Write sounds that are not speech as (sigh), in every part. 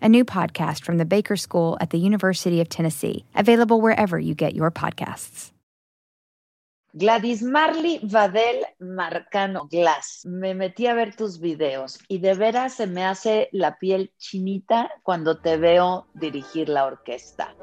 a new podcast from the Baker School at the University of Tennessee, available wherever you get your podcasts. Gladys Marley Vadel Marcano Glass. Me metí a ver tus videos y de veras se me hace la piel chinita cuando te veo dirigir la orquesta.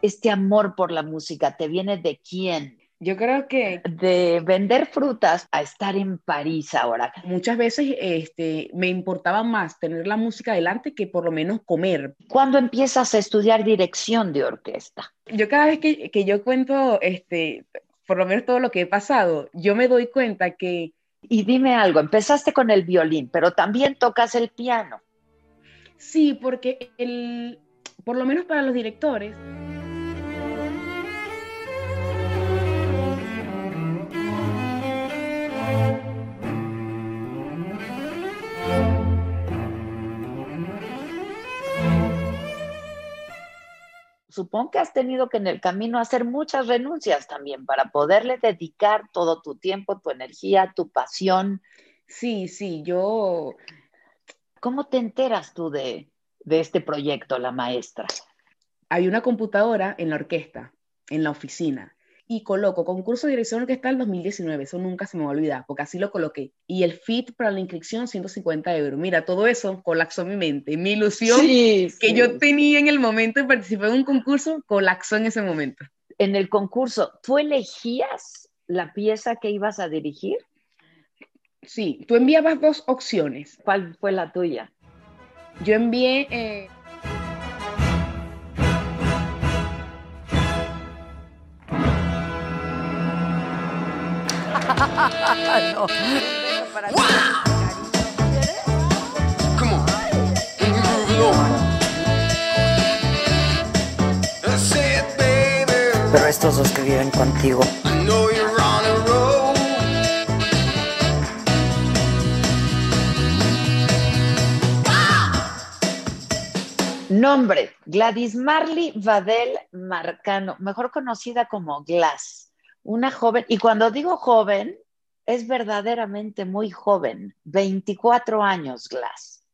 Este amor por la música te viene de quién? Yo creo que de vender frutas a estar en París ahora. Muchas veces este, me importaba más tener la música delante que por lo menos comer. ¿Cuándo empiezas a estudiar dirección de orquesta? Yo cada vez que, que yo cuento, este, por lo menos todo lo que he pasado, yo me doy cuenta que... Y dime algo, empezaste con el violín, pero también tocas el piano. Sí, porque el, por lo menos para los directores... supongo que has tenido que en el camino hacer muchas renuncias también para poderle dedicar todo tu tiempo, tu energía, tu pasión. Sí, sí, yo... ¿Cómo te enteras tú de, de este proyecto, la maestra? Hay una computadora en la orquesta, en la oficina, y coloco concurso de dirección orquestal 2019, eso nunca se me va a olvidar, porque así lo coloqué. Y el fit para la inscripción, 150 euros. Mira, todo eso colapsó mi mente, mi ilusión que yo tenía en el momento de participar en un concurso, colapsó en ese momento. En el concurso, ¿tú elegías la pieza que ibas a dirigir? Sí, tú enviabas dos opciones. ¿Cuál fue la tuya? Yo envié... Eh, no. Pero estos dos que viven contigo. Nombre, Gladys Marley Vadel Marcano, mejor conocida como Glass una joven, y cuando digo joven, es verdaderamente muy joven, 24 años, Glass.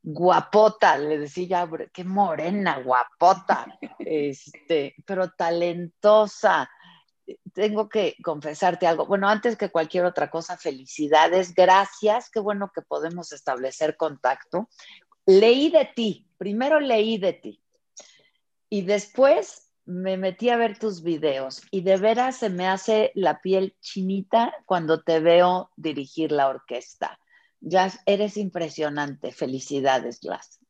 Guapota, le decía, qué morena, guapota, (laughs) este, pero talentosa. Tengo que confesarte algo. Bueno, antes que cualquier otra cosa, felicidades, gracias, qué bueno que podemos establecer contacto. Leí de ti, primero leí de ti y después me metí a ver tus videos y de veras se me hace la piel chinita cuando te veo dirigir la orquesta. Ya eres impresionante. Felicidades, Glass.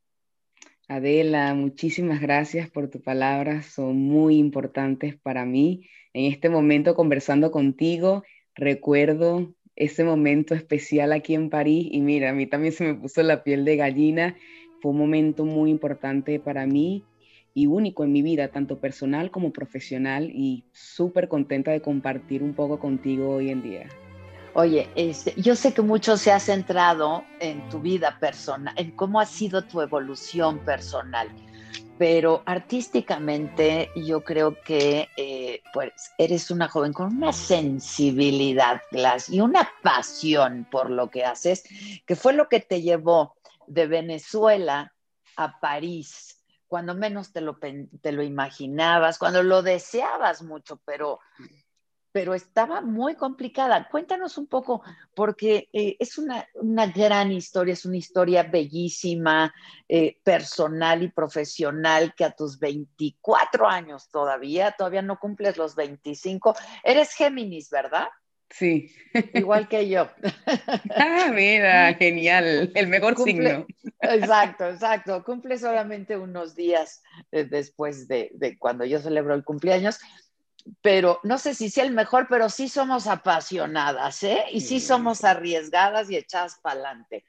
Adela, muchísimas gracias por tus palabras. Son muy importantes para mí. En este momento conversando contigo, recuerdo ese momento especial aquí en París y mira, a mí también se me puso la piel de gallina. Fue un momento muy importante para mí y único en mi vida, tanto personal como profesional, y súper contenta de compartir un poco contigo hoy en día. Oye, este, yo sé que mucho se ha centrado en tu vida personal, en cómo ha sido tu evolución personal, pero artísticamente yo creo que eh, pues eres una joven con una sensibilidad, y una pasión por lo que haces, que fue lo que te llevó de Venezuela a París cuando menos te lo, te lo imaginabas, cuando lo deseabas mucho, pero pero estaba muy complicada. Cuéntanos un poco, porque eh, es una, gran historia, es una historia bellísima, eh, personal y profesional, que a tus 24 años todavía, todavía no cumples los 25, eres Géminis, ¿verdad? Sí. Igual que yo. Ah, mira, genial, el mejor signo. Exacto, exacto. Cumple solamente unos días eh, después de, de cuando yo celebro el cumpleaños pero no sé si sea el mejor, pero sí somos apasionadas, ¿eh? Y sí somos arriesgadas y echadas para adelante.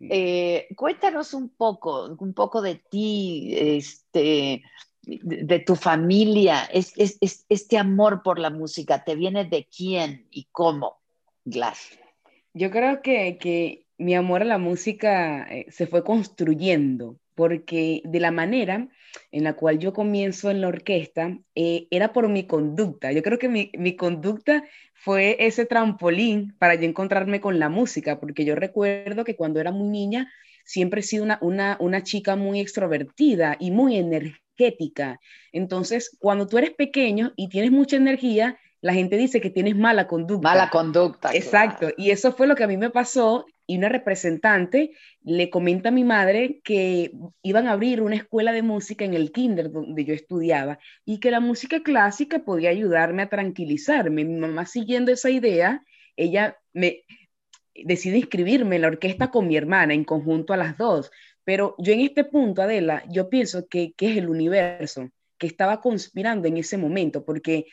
Eh, cuéntanos un poco, un poco de ti, este, de, tu familia, es, este amor por la música, ¿te viene de quién y cómo, Glass? Yo creo que, que mi amor a la música eh, se fue construyendo, porque de la manera en la cual yo comienzo en la orquesta eh, era por mi conducta. Yo creo que mi, mi, conducta fue ese trampolín para yo encontrarme con la música, porque yo recuerdo que cuando era muy niña siempre he sido una, una, una chica muy extrovertida y muy energética. Entonces, cuando tú eres pequeño y tienes mucha energía, la gente dice que tienes mala conducta. Mala conducta. Exacto. Y eso fue lo que a mí me pasó. Y una representante le comenta a mi madre que iban a abrir una escuela de música en el kinder donde yo estudiaba y que la música clásica podía ayudarme a tranquilizarme. Mi mamá siguiendo esa idea, ella me decide inscribirme en la orquesta con mi hermana, en conjunto a las dos. Pero yo en este punto, Adela, yo pienso que, que es el universo que estaba conspirando en ese momento, porque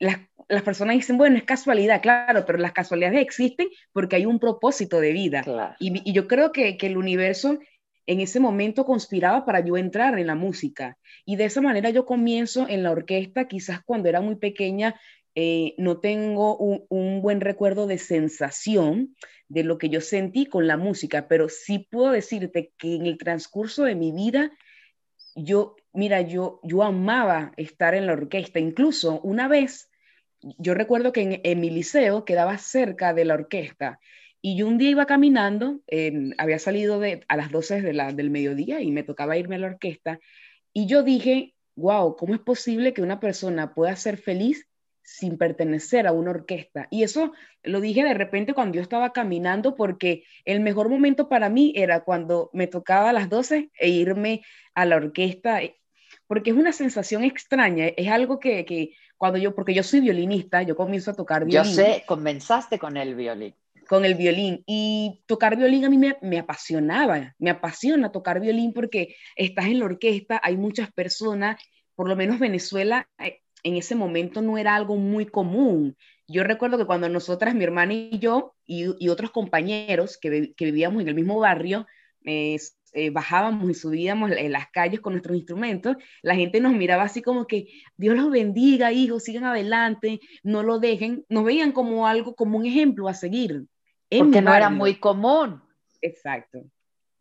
las, personas dicen, bueno, es casualidad, claro, pero las casualidades existen porque hay un propósito de vida. Y, yo creo que, el universo en ese momento conspiraba para yo entrar en la música. Y de esa manera yo comienzo en la orquesta, quizás cuando era muy pequeña, eh, no tengo un, buen recuerdo de sensación de lo que yo sentí con la música, pero sí puedo decirte que en el transcurso de mi vida, yo, mira, yo, yo amaba estar en la orquesta. Incluso una vez yo recuerdo que en, mi liceo quedaba cerca de la orquesta y yo un día iba caminando, había salido de, a las 12 de la, del mediodía y me tocaba irme a la orquesta y yo dije, wow, ¿cómo es posible que una persona pueda ser feliz sin pertenecer a una orquesta? Y eso lo dije de repente cuando yo estaba caminando porque el mejor momento para mí era cuando me tocaba a las 12 e irme a la orquesta porque es una sensación extraña, es algo que, que, cuando yo, porque yo soy violinista, yo comienzo a tocar violín. Yo sé, comenzaste con el violín. Con el violín. Y tocar violín a mí me, me apasionaba, me apasiona tocar violín porque estás en la orquesta, hay muchas personas, por lo menos Venezuela eh, en ese momento no era algo muy común. Yo recuerdo que cuando nosotras, mi hermana y yo, y, y otros compañeros que, que, vivíamos en el mismo barrio, eh, eh, bajábamos y subíamos en las calles con nuestros instrumentos, la gente nos miraba así como que Dios los bendiga, hijos, sigan adelante, no lo dejen, nos veían como algo, como un ejemplo a seguir. Porque no era muy común. Exacto.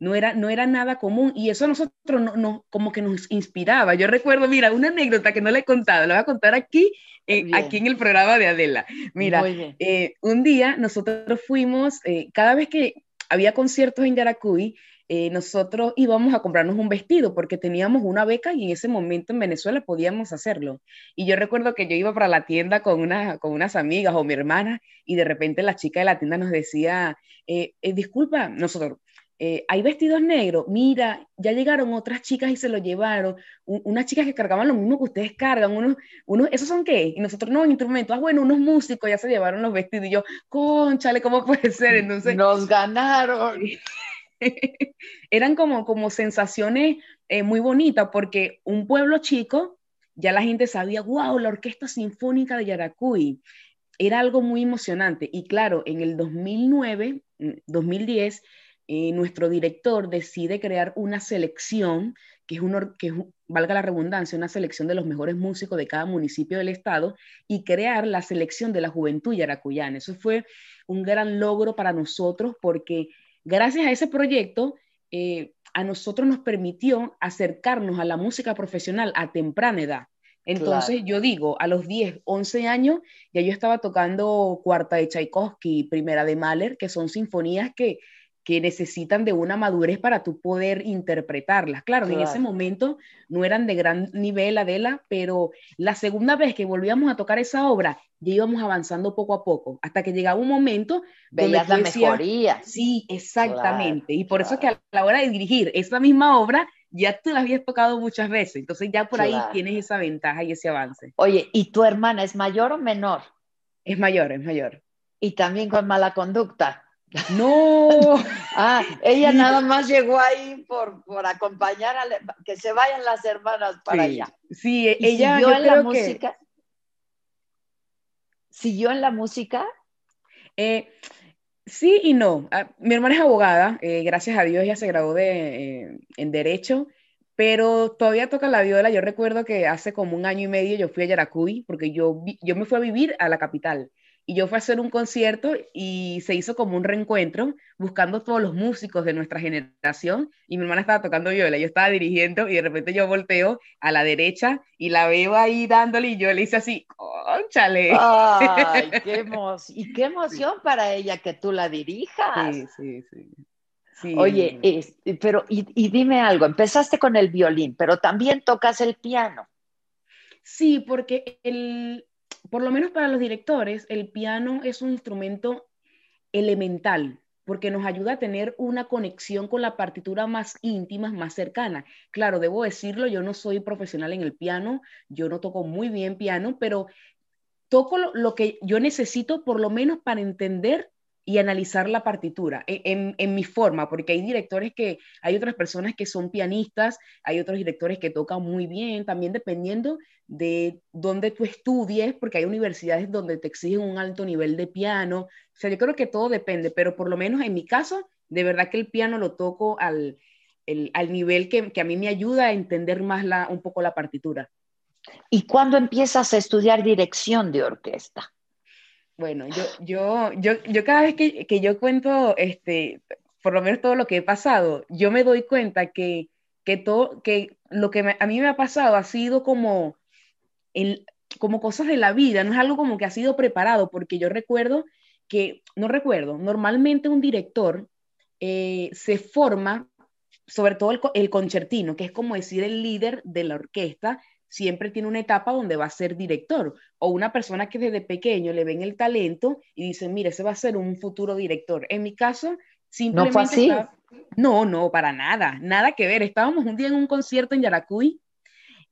No era, no era nada común y eso a nosotros no, como que nos inspiraba. Yo recuerdo, mira, una anécdota que no le he contado, la voy a contar aquí, eh, aquí en el programa de Adela. Mira, eh, un día nosotros fuimos, cada vez que había conciertos en Yaracuy, eh, nosotros íbamos a comprarnos un vestido porque teníamos una beca y en ese momento en Venezuela podíamos hacerlo. Y yo recuerdo que yo iba para la tienda con, una, con unas amigas o mi hermana y de repente la chica de la tienda nos decía, eh, eh, disculpa, nosotros, hay vestidos negros, mira, ya llegaron otras chicas y se lo llevaron, unas chicas que cargaban lo mismo que ustedes cargan, unos, unos, ¿esos son qué? Y nosotros no, instrumentos, ah, bueno, unos músicos ya se llevaron los vestidos y yo, conchale, ¿cómo (laughs) puede ser? Entonces... Nos ganaron. (laughs) eran como, como sensaciones eh, muy bonitas porque un pueblo chico, ya la gente sabía, wow, la Orquesta Sinfónica de Yaracuy. Era algo muy emocionante. Y claro, en el 2009, 2010, mm, eh, nuestro director decide crear una selección, que es, un, que valga la redundancia, una selección de los mejores músicos de cada municipio del estado y crear la selección de la juventud yaracuyana. Eso fue un gran logro para nosotros porque Gracias a ese proyecto, eh, a nosotros nos permitió acercarnos a la música profesional a temprana edad. Entonces yo digo, a los 10, 11 años, ya yo estaba tocando cuarta de Tchaikovsky, primera de Mahler, que son sinfonías que, que necesitan de una madurez para tú poder interpretarlas. Claro, en ese momento no eran de gran nivel, Adela, pero la segunda vez que volvíamos a tocar esa obra, ya íbamos avanzando poco a poco, hasta que llegaba un momento Veías la mejoría. Sí, exactamente. y por eso es que a la hora de dirigir esa misma obra, ya tú la habías tocado muchas veces, entonces ya por ahí tienes esa ventaja y ese avance. Oye, ¿y tu hermana es mayor o menor? Es mayor, es mayor. Y también con mala conducta. No. ah, ella nada más llegó ahí por, por acompañar a que se vayan las hermanas para allá. Sí, ella siguió en la música. ¿Siguió en la música? Eh, sí y no. Ah, mi hermana es abogada, eh, gracias a Dios ella se graduó de, eh, en Derecho, pero todavía toca la viola. Yo recuerdo que hace como un año y medio yo fui a Yaracuy porque yo, yo me fui a vivir a la capital y yo fui a hacer un concierto y se hizo como un reencuentro buscando todos los músicos de nuestra generación y mi hermana estaba tocando viola, yo estaba dirigiendo y de repente yo volteo a la derecha y la veo ahí dándole y yo le hice así, ¡conchale! ¡Ay, qué (laughs) emoción! Y qué emoción para ella que tú la dirijas. Sí, sí, sí. Oye, pero y, y dime algo, empezaste con el violín, pero también tocas el piano. Sí, porque el, por lo menos para los directores, el piano es un instrumento elemental porque nos ayuda a tener una conexión con la partitura más íntima, más cercana. Claro, debo decirlo, yo no soy profesional en el piano, yo no toco muy bien piano, pero toco lo, que yo necesito por lo menos para entender y analizar la partitura e, en, mi forma, porque hay directores que, hay otras personas que son pianistas, hay otros directores que tocan muy bien, también dependiendo de dónde tú estudies, porque hay universidades donde te exigen un alto nivel de piano, o sea, yo creo que todo depende, pero por lo menos en mi caso, de verdad que el piano lo toco al, al nivel que, que, a mí me ayuda a entender más la, un poco la partitura. ¿Y cuándo empiezas a estudiar dirección de orquesta? Bueno, yo, yo, yo, yo cada vez que, que, yo cuento, este, por lo menos todo lo que he pasado, yo me doy cuenta que, que, todo, que lo que a mí me ha pasado ha sido como, el, como cosas de la vida, no es algo como que ha sido preparado, porque yo recuerdo que, no recuerdo, normalmente un director eh, se forma, sobre todo el, el concertino, que es como decir el líder de la orquesta, siempre tiene una etapa donde va a ser director o una persona que desde pequeño le ven el talento y dicen, mire, ese va a ser un futuro director. En mi caso, simplemente... ¿No fue así? No, no, para nada, nada que ver. Estábamos un día en un concierto en Yaracuy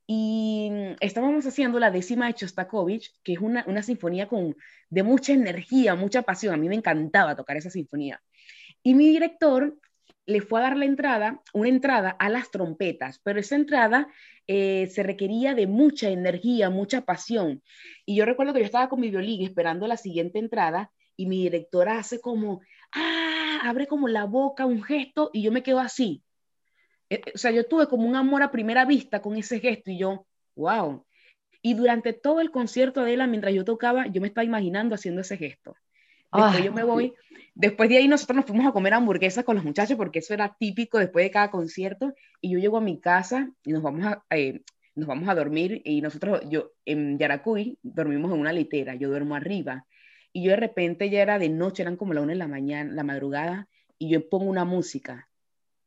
y estábamos haciendo la décima de Chostakovich, que es una, una sinfonía con, de mucha energía, mucha pasión. A mí me encantaba tocar esa sinfonía. Y mi director le fue a dar la entrada, una entrada a las trompetas, pero esa entrada eh, se requería de mucha energía, mucha pasión. Y yo recuerdo que yo estaba con mi violín esperando la siguiente entrada y mi directora hace como, ah, abre como la boca, un gesto, y yo me quedo así. Eh, o sea, yo tuve como un amor a primera vista con ese gesto y yo, wow. Y durante todo el concierto de ella, mientras yo tocaba, yo me estaba imaginando haciendo ese gesto. Después yo me voy, después de ahí nosotros nos fuimos a comer hamburguesas con los muchachos porque eso era típico después de cada concierto. Y yo llego a mi casa y nos vamos a, eh, nos vamos a dormir. Y nosotros, yo en Yaracuy dormimos en una litera, yo duermo arriba. Y yo de repente ya era de noche, eran como la una de la mañana, la madrugada y yo pongo una música.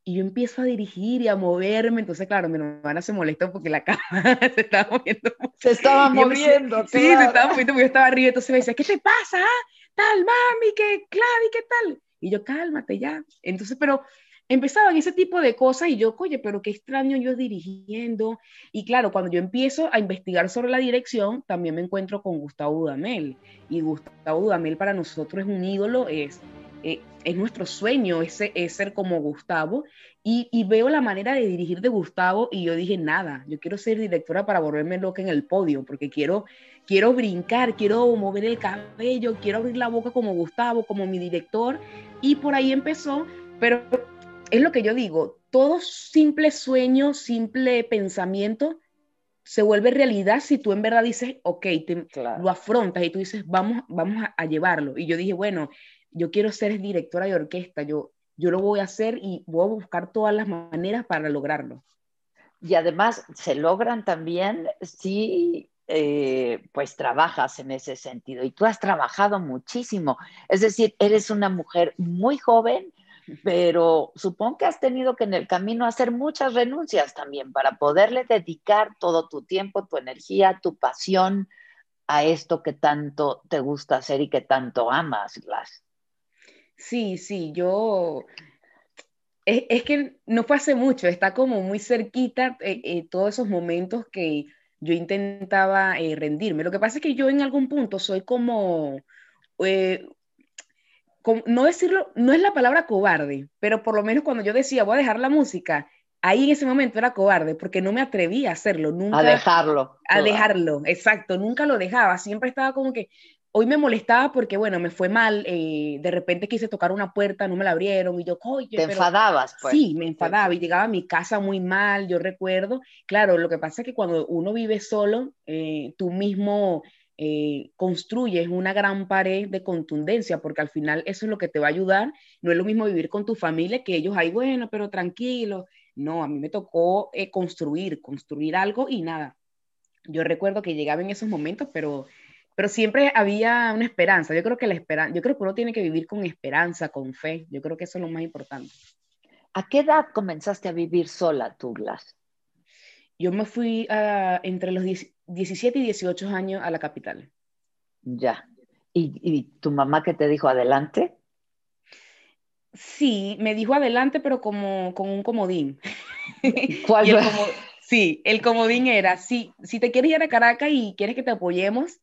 Y yo empiezo a dirigir y a moverme, entonces claro, mi hermana se molestó porque la (laughs) cama se estaba moviendo. Se estaba moviendo. Sí, se estaba moviendo, yo estaba arriba, entonces me decía, ¿qué te pasa? Tal, mami, que Clavi, ¿qué tal? Y yo, cálmate ya. Entonces, pero empezaban ese tipo de cosas y yo, oye, pero qué extraño yo dirigiendo. Y claro, cuando yo empiezo a investigar sobre la dirección, también me encuentro con Gustavo Dudamel. Y Gustavo Dudamel para nosotros es un ídolo, es, eh, es nuestro sueño, es, es ser como Gustavo. Y, y, veo la manera de dirigir de Gustavo y yo dije, nada, yo quiero ser directora para volverme loca en el podio, porque quiero quiero brincar, quiero mover el cabello, quiero abrir la boca como Gustavo, como mi director. Y por ahí empezó, pero es lo que yo digo, todo simple sueño, simple pensamiento se vuelve realidad si tú en verdad dices, ok, lo afrontas y tú dices, vamos, vamos a, llevarlo. Y yo dije, bueno, yo quiero ser directora de orquesta, yo, yo lo voy a hacer y voy a buscar todas las maneras para lograrlo. Y además se logran también si eh, pues trabajas en ese sentido y tú has trabajado muchísimo. Es decir, eres una mujer muy joven, pero supongo que has tenido que en el camino hacer muchas renuncias también para poderle dedicar todo tu tiempo, tu energía, tu pasión a esto que tanto te gusta hacer y que tanto amas, Glass. Sí, sí, yo... Es, que no fue hace mucho, está como muy cerquita eh, eh, todos esos momentos que yo intentaba eh, rendirme. Lo que pasa es que yo en algún punto soy como no decirlo, no es la palabra cobarde, pero por lo menos cuando yo decía voy a dejar la música, ahí en ese momento era cobarde porque no me atrevía a hacerlo, nunca. A dejarlo. A dejarlo, exacto, nunca lo dejaba, siempre estaba como que, hoy me molestaba porque, bueno, me fue mal, eh, de repente quise tocar una puerta, no me la abrieron y yo, oye, Te enfadabas, pues. Sí, me enfadaba y llegaba a mi casa muy mal, yo recuerdo. Claro, lo que pasa es que cuando uno vive solo, eh, tú mismo eh, construyes una gran pared de contundencia, porque al final eso es lo que te va a ayudar. No es lo mismo vivir con tu familia que ellos, ahí bueno, pero tranquilo. No, a mí me tocó eh, construir, construir algo y nada. Yo recuerdo que llegaba en esos momentos, pero, pero siempre había una esperanza. Yo creo que la esperanza, yo creo que uno tiene que vivir con esperanza, con fe. Yo creo que eso es lo más importante. ¿A qué edad comenzaste a vivir sola, Douglas? Yo me fui entre los 17 y 18 años a la capital. Ya. ¿Y, tu mamá qué te dijo adelante? Sí, me dijo adelante, pero como con un comodín. (laughs) ¿Cuál? sí, el comodín era, si, si te quieres ir a Caracas y quieres que te apoyemos,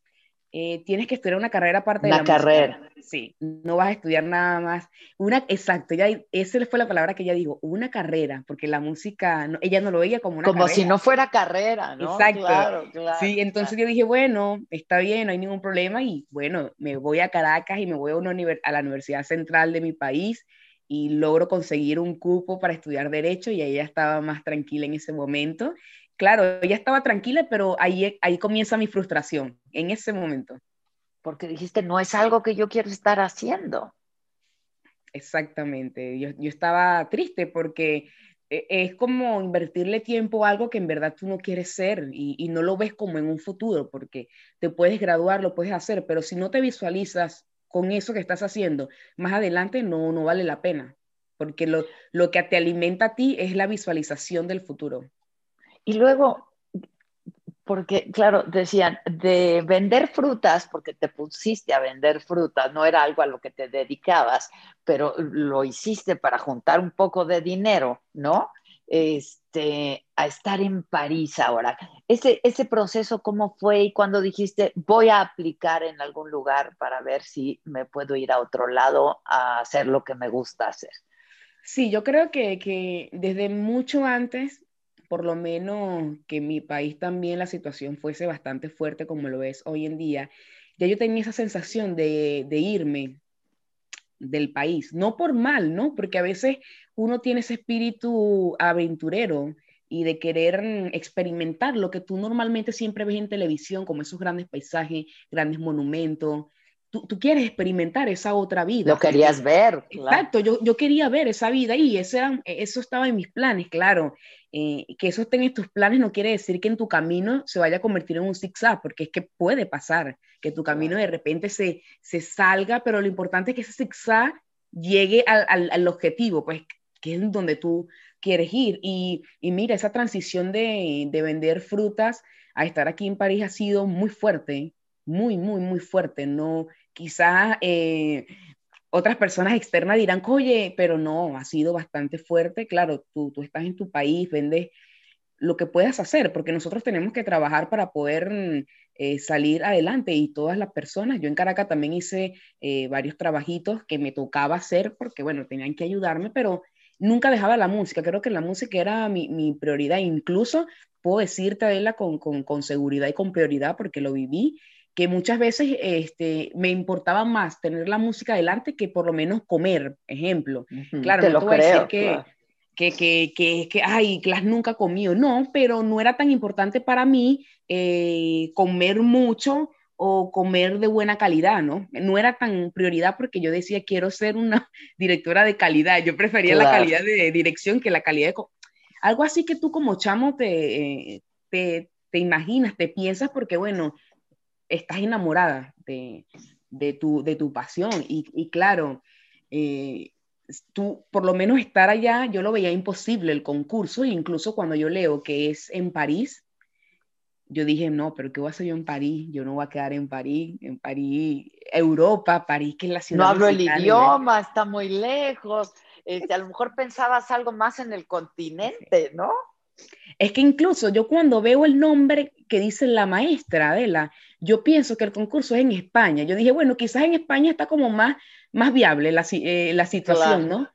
eh, tienes que estudiar una carrera aparte de la carrera. Sí, no vas a estudiar nada más. Una, exacto, ya, esa fue la palabra que ella dijo, una carrera, porque la música, ella no lo veía como una como carrera. si no fuera carrera, ¿no? Exacto. Claro, claro, sí, entonces yo dije, bueno, está bien, no hay ningún problema y bueno, me voy a Caracas y me voy a, una a la Universidad Central de mi país y logro conseguir un cupo para estudiar Derecho y ella estaba más tranquila en ese momento claro, ella estaba tranquila, pero ahí, ahí comienza mi frustración, en ese momento. Porque dijiste, no es algo que yo quiero estar haciendo. Exactamente, yo, estaba triste porque e, es como invertirle tiempo a algo que en verdad tú no quieres ser y, y, no lo ves como en un futuro, porque te puedes graduar, lo puedes hacer, pero si no te visualizas con eso que estás haciendo, más adelante no, no vale la pena, porque lo, lo que te alimenta a ti es la visualización del futuro. Y luego, porque claro, decían, de vender frutas, porque te pusiste a vender frutas, no era algo a lo que te dedicabas, pero lo hiciste para juntar un poco de dinero, ¿no? Este, a estar en París ahora. Ese, ese proceso, ¿cómo fue? Y cuando dijiste, voy a aplicar en algún lugar para ver si me puedo ir a otro lado a hacer lo que me gusta hacer. Sí, yo creo que, que desde mucho antes por lo menos que mi país también la situación fuese bastante fuerte como lo es hoy en día, ya yo tenía esa sensación de, irme del país, no por mal, ¿no? Porque a veces uno tiene ese espíritu aventurero y de querer experimentar lo que tú normalmente siempre ves en televisión, como esos grandes paisajes, grandes monumentos, Tú, tú, quieres experimentar esa otra vida. Lo querías ver. Exacto, yo, yo, quería ver esa vida y ese eso estaba en mis planes, claro. Eh, que eso esté en tus planes no quiere decir que en tu camino se vaya a convertir en un zigzag, porque es que puede pasar, que tu camino de repente se, se salga, pero lo importante es que ese zigzag llegue al, al, objetivo, pues que es donde tú quieres ir. Y, y mira, esa transición de, de, vender frutas a estar aquí en París ha sido muy fuerte, muy, muy, muy fuerte. No, quizás eh, otras personas externas dirán, oye, pero no, ha sido bastante fuerte. Claro, tú, tú estás en tu país, vendes lo que puedas hacer, porque nosotros tenemos que trabajar para poder eh, salir adelante y todas las personas, yo en Caracas también hice eh, varios trabajitos que me tocaba hacer porque, bueno, tenían que ayudarme, pero nunca dejaba la música, creo que la música era mi, mi prioridad, incluso puedo decirte, Adela, con, con, con seguridad y con prioridad porque lo viví que muchas veces este, me importaba más tener la música adelante que por lo menos comer, ejemplo. Claro, te no te voy a decir que, que, que, que, que, ay, Clas nunca comió, no, pero no era tan importante para mí eh, comer mucho o comer de buena calidad, ¿no? No era tan prioridad porque yo decía, quiero ser una (laughs) directora de calidad, yo prefería la calidad de dirección que la calidad de... Algo así que tú como chamo te, eh, te, te imaginas, te piensas, porque bueno, estás enamorada de, tu, de tu pasión. Y, claro, eh, tú, por lo menos estar allá, yo lo veía imposible el concurso, incluso cuando yo leo que es en París, yo dije, no, pero ¿qué voy a hacer yo en París? Yo no voy a quedar en París, en París, Europa, París, que es la ciudad. No hablo el idioma, está muy lejos. Este, a lo mejor pensabas algo más en el continente, ¿no? Es que incluso yo cuando veo el nombre que dice la maestra Adela, yo pienso que el concurso es en España. Yo dije, bueno, quizás en España está como más, más viable la, eh, la situación, ¿no?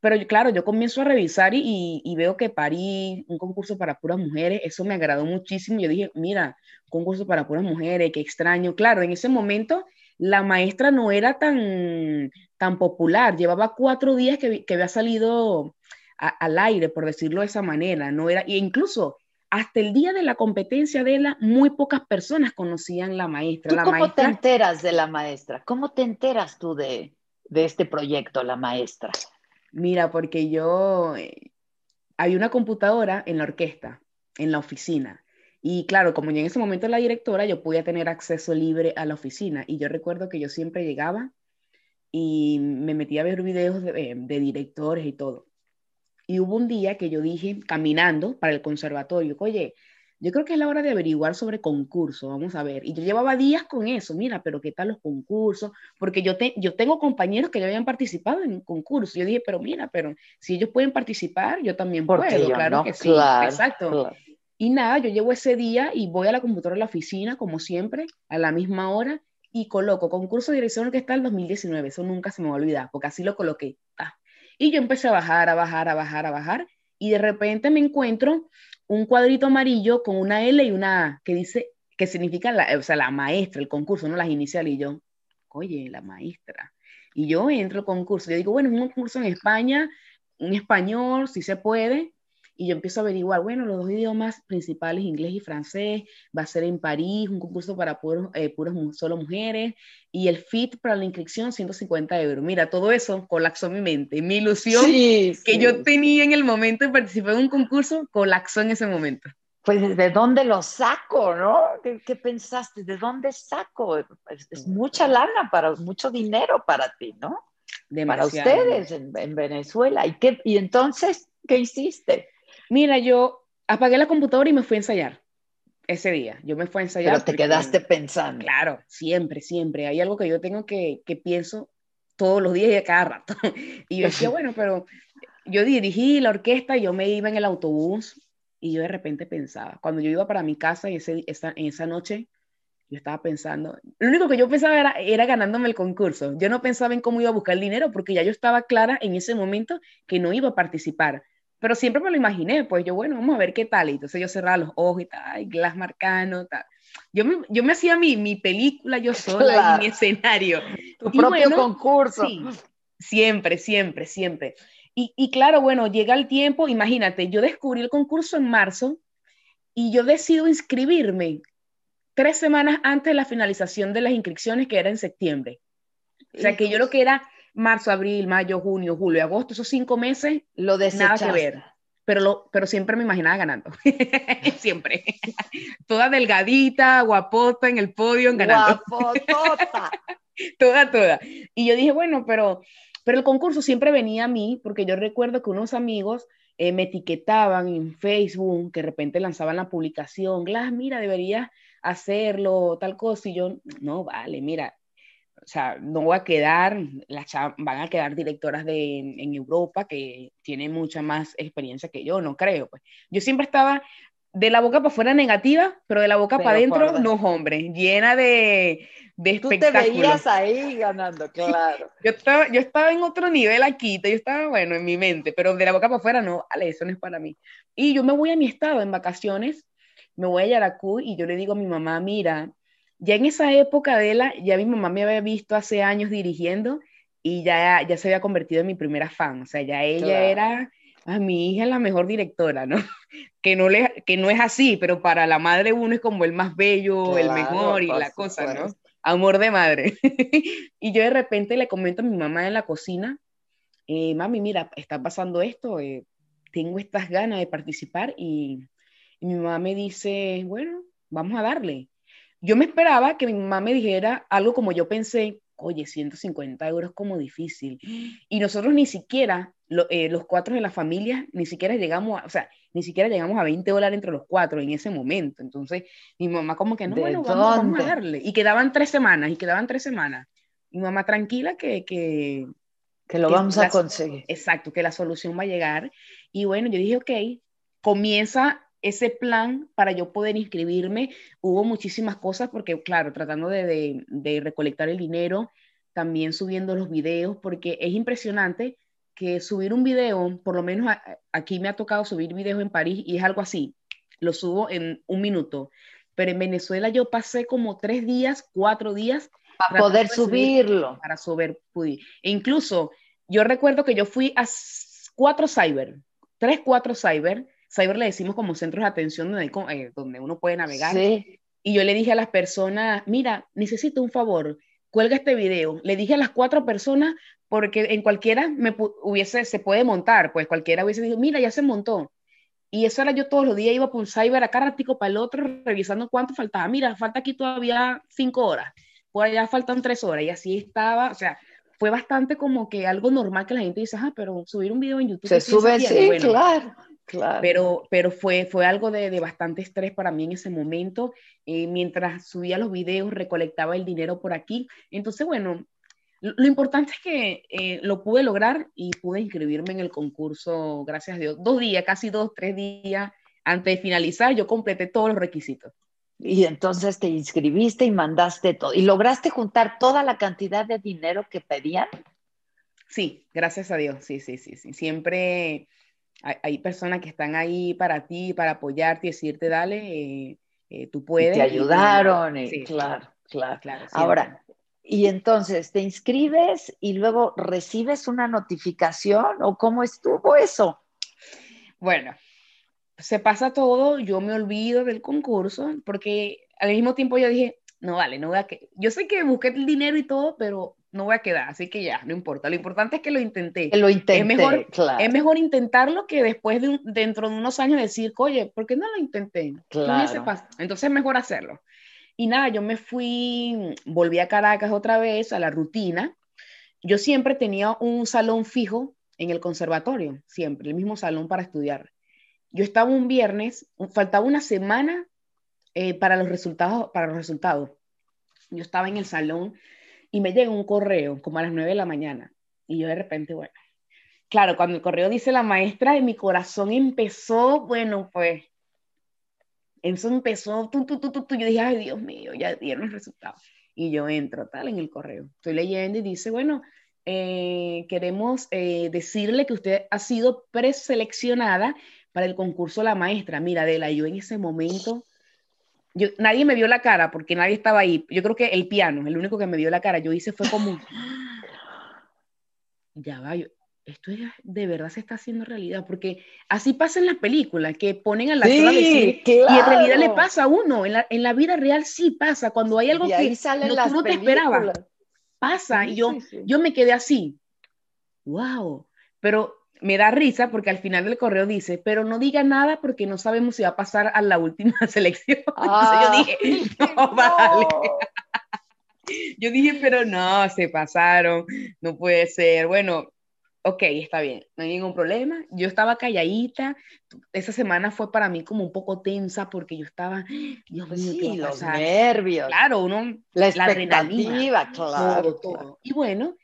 Pero claro, yo comienzo a revisar y, y, veo que París, un concurso para puras mujeres, eso me agradó muchísimo. Yo dije, mira, concurso para puras mujeres, qué extraño. Claro, en ese momento la maestra no era tan, tan popular, llevaba cuatro días que, que había salido al aire, por decirlo de esa manera, no era, e incluso hasta el día de la competencia de ella, muy pocas personas conocían la maestra. ¿Tú ¿Cómo te enteras de la maestra? ¿Cómo te enteras tú de, de este proyecto, la maestra? Mira, porque yo, eh, hay una computadora en la orquesta, en la oficina. Y claro, como yo en ese momento era la directora, yo podía tener acceso libre a la oficina. Y yo recuerdo que yo siempre llegaba y me metía a ver videos de, de directores y todo. Y hubo un día que yo dije, caminando para el conservatorio, oye, yo creo que es la hora de averiguar sobre concursos, vamos a ver. Y yo llevaba días con eso, mira, pero ¿qué tal los concursos? Porque yo, te, yo tengo compañeros que ya habían participado en concursos. Yo dije, pero mira, pero si ellos pueden participar, yo también puedo, claro que sí. Exacto. Y nada, yo llevo ese día y voy a la computadora de la oficina, como siempre, a la misma hora, y coloco concurso de dirección que está el 2019. Eso nunca se me va a olvidar, porque así lo coloqué. Ah. Y yo empecé a bajar, a bajar, a bajar, a bajar, y de repente me encuentro un cuadrito amarillo con una L y una A, que dice, que significa, la, o sea, la maestra, el concurso, no las iniciales, y yo, oye, la maestra. Y yo entro al concurso, yo digo, bueno, es un concurso en España, en español, si se puede, y yo empiezo a averiguar, bueno, los dos idiomas principales, inglés y francés, va a ser en París, un concurso para puros, eh, solo mujeres, y el FIT para la inscripción, 150 euros. Mira, todo eso colapsó mi mente, mi ilusión que yo tenía en el momento de participar en un concurso, colapsó en ese momento. Pues, ¿de dónde lo saco, no? ¿Qué, pensaste? ¿De dónde saco? Es, mucha lana, para, mucho dinero para ti, ¿no? Para ustedes en, en Venezuela. ¿Y, qué, y entonces, ¿qué hiciste? Mira, yo apagué la computadora y me fui a ensayar ese día. Yo me fui a ensayar. Pero te quedaste pensando. Claro, siempre, siempre. Hay algo que yo tengo que, que pienso todos los días y a cada rato. (laughs) y yo decía, (laughs) bueno, pero yo dirigí la orquesta, y yo me iba en el autobús y yo de repente pensaba, cuando yo iba para mi casa y ese, esa, en esa noche, yo estaba pensando, lo único que yo pensaba era, era ganándome el concurso. Yo no pensaba en cómo iba a buscar el dinero porque ya yo estaba clara en ese momento que no iba a participar pero siempre me lo imaginé, pues yo, bueno, vamos a ver qué tal. Y entonces yo cerraba los ojos y tal, y Glass Marcano, tal. Yo me, yo me hacía mi, mi película yo (laughs) sola en mi escenario. Tu propio concurso. Sí, siempre, siempre, siempre. Y, y, claro, bueno, llega el tiempo, imagínate, yo descubrí el concurso en marzo y yo decido inscribirme tres semanas antes de la finalización de las inscripciones, que era en septiembre. O sea, que yo lo que era marzo, abril, mayo, junio, julio, agosto, esos cinco meses, lo nada que ver. Pero, lo, pero siempre me imaginaba ganando. (laughs) siempre. Toda delgadita, guapota en el podio, ganando. Guapotota. (laughs) toda, toda. Y yo dije, bueno, pero, pero el concurso siempre venía a mí, porque yo recuerdo que unos amigos eh, me etiquetaban en Facebook, que de repente lanzaban la publicación, Glass, mira, deberías hacerlo, tal cosa, y yo, no, vale, mira, o sea, no va a quedar, las van a quedar directoras de, en Europa que tienen mucha más experiencia que yo, no creo. Pues. Yo siempre estaba de la boca para afuera negativa, pero de la boca para adentro, no, hombre, llena de, de Tú te veías ahí ganando, (laughs) claro. yo, estaba, yo estaba en otro nivel aquí, yo estaba, bueno, en mi mente, pero de la boca para afuera, no, Ale, eso no es para mí. Y yo me voy a mi estado en vacaciones, me voy a Yaracuy y yo le digo a mi mamá, mira, ya en esa época de la, ya mi mamá me había visto hace años dirigiendo y ya, ya se había convertido en mi primera fan, o sea, ya ella era, a ah, mi hija es la mejor directora, ¿no? (laughs) que, no le, que no es así, pero para la madre uno es como el más bello, el mejor y la cosa, ¿no? Amor de madre. (laughs) y yo de repente le comento a mi mamá en la cocina, eh, mami, mira, está pasando esto, eh, tengo estas ganas de participar y, y mi mamá me dice, bueno, vamos a darle yo me esperaba que mi mamá me dijera algo como yo pensé oye, 150 euros como difícil. Y nosotros ni siquiera, eh, los cuatro de la familia, ni siquiera llegamos a, o sea, ni siquiera llegamos a 20 dólares entre los cuatro en ese momento. Entonces, mi mamá como que, no, bueno, vamos, a darle. Y quedaban tres semanas, y quedaban tres semanas. Mi mamá tranquila que... Que, que lo vamos a conseguir. Exacto, que la solución va a llegar. Y bueno, yo dije, ok, comienza ese plan para yo poder inscribirme, hubo muchísimas cosas porque, claro, tratando de, recolectar el dinero, también subiendo los videos, porque es impresionante que subir un video, por lo menos aquí me ha tocado subir videos en París y es algo así, lo subo en un minuto, pero en Venezuela yo pasé como tres días, cuatro días. Para poder subirlo. Para subir, E incluso yo recuerdo que yo fui a cuatro cyber, tres, cuatro cyber, Cyber le decimos como centros de atención donde, eh, donde uno puede navegar. Y yo le dije a las personas, mira, necesito un favor, cuelga este video. Le dije a las cuatro personas, porque en cualquiera me hubiese, se puede montar, pues cualquiera hubiese dicho, mira, ya se montó. Y eso era yo todos los días, iba por un cyber acá ratico para el otro, revisando cuánto faltaba. Mira, falta aquí todavía cinco horas, por allá faltan tres horas, y así estaba, o sea, fue bastante como que algo normal que la gente dice, ah, pero subir un video en YouTube. Se sube, sí, claro. Pero, pero fue, fue algo de, de, bastante estrés para mí en ese momento. Eh, mientras subía los videos, recolectaba el dinero por aquí. Entonces, bueno, lo, importante es que eh, lo pude lograr y pude inscribirme en el concurso, gracias a Dios. Dos días, casi dos, tres días antes de finalizar, yo completé todos los requisitos. Y entonces te inscribiste y mandaste todo. ¿Y lograste juntar toda la cantidad de dinero que pedían? Sí, gracias a Dios, sí, sí, sí, sí. Siempre hay, personas que están ahí para ti, para apoyarte y decirte, dale, eh, eh, tú puedes. te ayudaron, claro, claro. claro Ahora, y entonces, ¿te inscribes y luego recibes una notificación o cómo estuvo eso? Bueno, se pasa todo, yo me olvido del concurso porque al mismo tiempo yo dije, no vale, no voy a que yo sé que busqué el dinero y todo, pero no voy a quedar, así que ya, no importa. Lo importante es que lo intenté. lo intenté, es mejor, es mejor intentarlo que después de dentro de unos años decir, oye, ¿por qué no lo intenté? Claro. Entonces es mejor hacerlo. Y nada, yo me fui, volví a Caracas otra vez, a la rutina. Yo siempre tenía un salón fijo en el conservatorio, siempre, el mismo salón para estudiar. Yo estaba un viernes, faltaba una semana eh, para, los resultados, para los resultados. Yo estaba en el salón y me llega un correo como a las 9 de la mañana y yo de repente, bueno, claro, cuando el correo dice la maestra, de mi corazón empezó, bueno, pues, eso empezó, tú, tú, tú, tú, yo dije, ay, Dios mío, ya dieron el resultado. Y yo entro tal en el correo, estoy leyendo y dice, bueno, eh, queremos eh, decirle que usted ha sido preseleccionada para el concurso La Maestra. Mira, Adela, yo en ese momento nadie me vio la cara porque nadie estaba ahí. Yo creo que el piano, el único que me vio la cara, yo hice fue como, (gasps) ya va, esto de verdad se está haciendo realidad, porque así pasa en las películas, que ponen a la sí, decir, y en realidad le pasa a uno, en la, en la, vida real sí pasa, cuando hay algo que no, tú no te esperabas, pasa, y yo, yo me quedé así, wow, pero me da risa porque al final del correo dice, pero no diga nada porque no sabemos si va a pasar a la última (laughs) selección. (laughs) Entonces yo dije, (laughs) no, vale. yo dije, pero no, se pasaron, no puede ser. Bueno, ok, está bien, no hay ningún problema. Yo estaba calladita. Esa semana fue para mí como un poco tensa porque yo estaba, Dios mío, sí, los nervios. Claro, uno, la expectativa, claro. todo. Y bueno,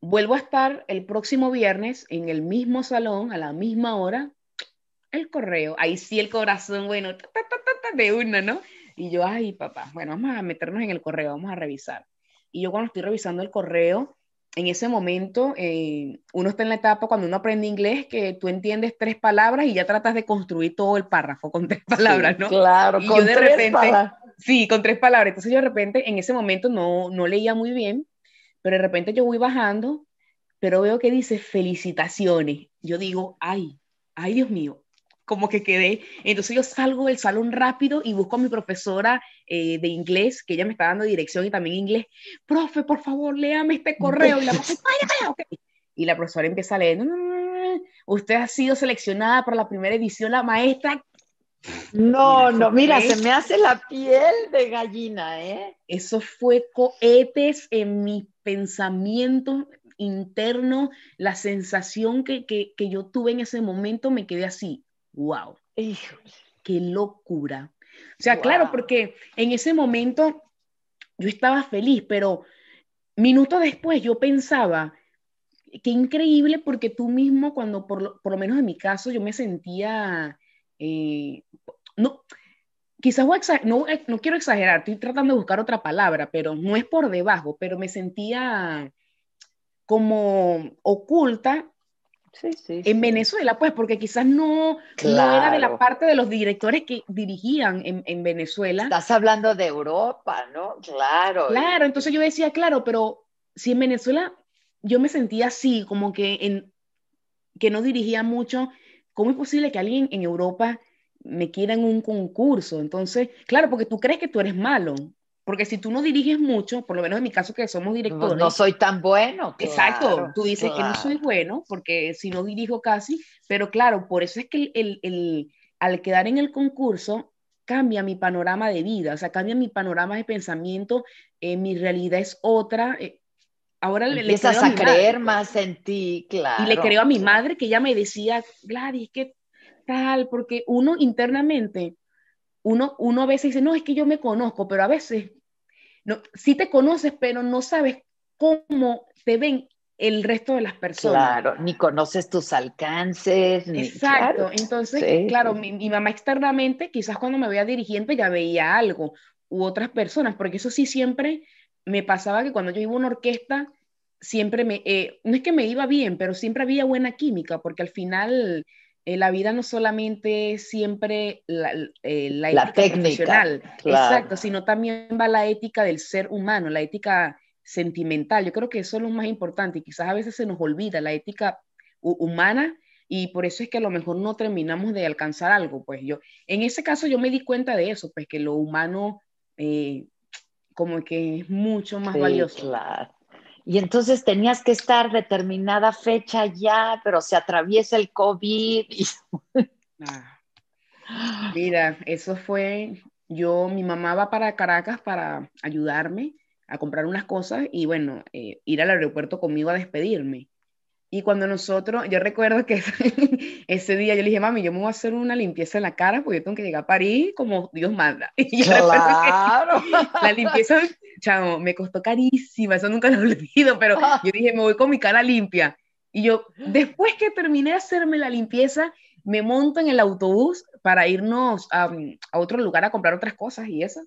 Vuelvo a estar el próximo viernes en el mismo salón, a la misma hora, el correo. Ahí sí el corazón, bueno, de una, ¿no? Y yo, ay, papá, bueno, vamos a meternos en el correo, vamos a revisar. Y yo cuando estoy revisando el correo, en ese momento, eh, uno está en la etapa cuando uno aprende inglés, que tú entiendes tres palabras y ya tratas de construir todo el párrafo con tres palabras, ¿no? Claro, con de tres repente, palabras. Sí, con tres palabras. Entonces yo de repente, en ese momento no, no leía muy bien pero de repente yo voy bajando, pero veo que dice felicitaciones. Yo digo, ay, ay Dios mío, como que quedé. Entonces yo salgo del salón rápido y busco a mi profesora eh, de inglés, que ella me está dando dirección y también inglés. Profe, por favor, léame este correo. Y la, y la profesora empieza a leer, usted ha sido seleccionada para la primera edición, la maestra No, no, mira, se me hace la piel de gallina, ¿eh? Eso fue cohetes en mi pensamiento interno, la sensación que, yo tuve en ese momento, me quedé así, wow, qué locura. O sea, claro, porque en ese momento yo estaba feliz, pero minutos después yo pensaba, qué increíble porque tú mismo, cuando por lo, menos en mi caso, yo me sentía, eh, no, quizás eh, no quiero exagerar, estoy tratando de buscar otra palabra, pero no es por debajo, pero me sentía como oculta en Venezuela, pues, porque quizás no, era de la parte de los directores que dirigían en, en, Venezuela. Estás hablando de Europa, ¿no? Claro. Claro, entonces yo decía, claro, pero si en Venezuela yo me sentía así, como que, en, que no dirigía mucho, ¿cómo es posible que alguien en Europa me quiera en un concurso? Entonces, claro, porque tú crees que tú eres malo, porque si tú no diriges mucho, por lo menos en mi caso que somos directores. No, soy tan bueno. exacto, tú dices que no soy bueno, porque si no dirijo casi, pero claro, por eso es que el, el, al quedar en el concurso cambia mi panorama de vida, o sea, cambia mi panorama de pensamiento, eh, mi realidad es otra, eh, ahora le, Empiezas a, creer más en ti, claro. Y le creo a mi madre que ella me decía, Gladys, ¿qué tal? Porque uno internamente, uno, uno a veces dice, no, es que yo me conozco, pero a veces, no, sí te conoces, pero no sabes cómo te ven el resto de las personas. Claro, ni conoces tus alcances. Exacto, entonces, claro, Mi, mi, mamá externamente, quizás cuando me veía dirigiendo ya veía algo, u otras personas, porque eso sí siempre me pasaba que cuando yo iba a una orquesta, siempre me, eh, no es que me iba bien, pero siempre había buena química, porque al final eh, la vida no solamente es siempre la, eh, la, la ética profesional, exacto, sino también va la ética del ser humano, la ética sentimental. Yo creo que eso es lo más importante y quizás a veces se nos olvida la ética humana y por eso es que a lo mejor no terminamos de alcanzar algo. Pues yo, en ese caso yo me di cuenta de eso, pues que lo humano como que es mucho más valioso. Claro. Y entonces tenías que estar determinada fecha ya, pero se atraviesa el COVID. (laughs) Ah. Mira, eso fue, yo, mi mamá va para Caracas para ayudarme a comprar unas cosas y bueno, eh, ir al aeropuerto conmigo a despedirme. Y cuando nosotros, yo recuerdo que (laughs) ese día yo le dije, mami, yo me voy a hacer una limpieza en la cara porque yo tengo que llegar a París como Dios manda. (laughs) Y claro. (laughs) la limpieza, chamo, me costó carísima, eso nunca lo olvido, pero yo dije, me voy con mi cara limpia. Y yo, (gasps) después que terminé de hacerme la limpieza, me monto en el autobús para irnos a, a otro lugar a comprar otras cosas y eso.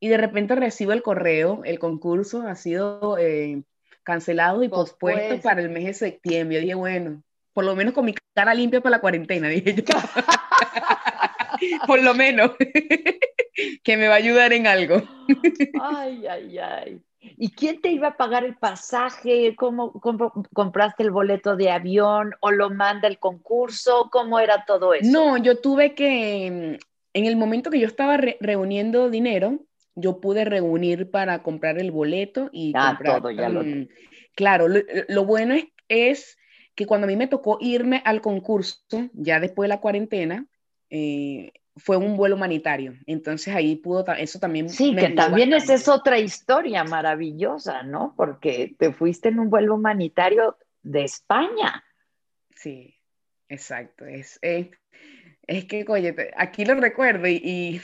Y de repente recibo el correo, el concurso ha sido... Eh, cancelado y pospuesto, para el mes de septiembre. Yo dije, bueno, por lo menos con mi cara limpia para la cuarentena, (laughs) dije yo. por lo menos, (laughs) que me va a ayudar en algo. ay, ay, ay. ¿Y quién te iba a pagar el pasaje? ¿Cómo, compraste el boleto de avión o lo manda el concurso? ¿Cómo era todo eso? No, yo tuve que, en el momento que yo estaba reuniendo dinero, yo pude reunir para comprar el boleto y ah, comprar, todo, ya lo... Claro, lo, bueno es, es, que cuando a mí me tocó irme al concurso, ya después de la cuarentena, eh, fue un vuelo humanitario. Entonces ahí pudo, eso también... Sí, que también esa es otra historia maravillosa, ¿no? Porque te fuiste en un vuelo humanitario de España. Sí, exacto. Es, eh, es que, oye, aquí lo recuerdo y,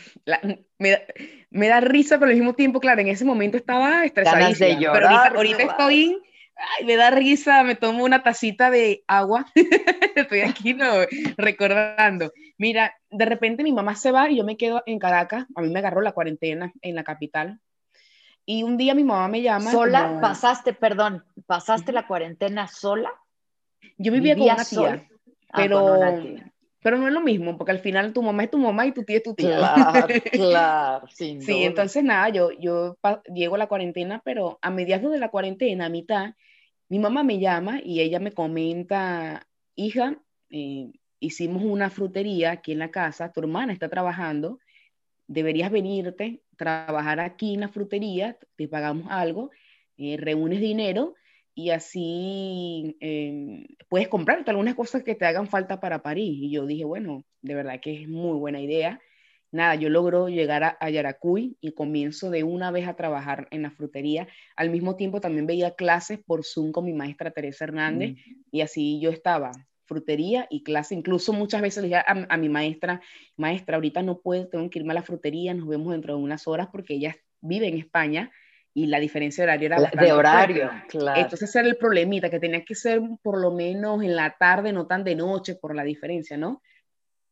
me, da risa, pero al mismo tiempo, claro, en ese momento estaba estresada. Pero ahorita, ahorita estoy, ay, me da risa, me tomo una tacita de agua, (laughs) estoy aquí no, recordando. Mira, de repente mi mamá se va y yo me quedo en Caracas, a mí me agarró la cuarentena en la capital. Y un día mi mamá me llama. ¿Sola? ¿Pasaste, perdón, pasaste la cuarentena sola? Yo vivía con una tía, ah, pero pero no es lo mismo, porque al final tu mamá es tu mamá y tu tía es tu tía. Claro, (laughs) claro, Sí, entonces nada, yo, yo llego a la cuarentena, pero a mediados de la cuarentena, a mitad, mi mamá me llama y ella me comenta, hija, eh, hicimos una frutería aquí en la casa, tu hermana está trabajando, deberías venirte, trabajar aquí en la frutería, te pagamos algo, eh, reúnes dinero y así eh, puedes comprarte algunas cosas que te hagan falta para París. Y yo dije, bueno, de verdad que es muy buena idea. nada, yo logro llegar a, Yaracuy y comienzo de una vez a trabajar en la frutería. Al mismo tiempo también veía clases por Zoom con mi maestra Teresa Hernández mm. y así yo estaba frutería y clase. Incluso muchas veces le dije a, mi maestra, maestra, ahorita no puedo, tengo que irme a la frutería, nos vemos dentro de unas horas porque ella vive en España y la diferencia de horario era de horario, claro. Entonces ese era el problemita, que tenía que ser por lo menos en la tarde, no tan de noche, por la diferencia, ¿no?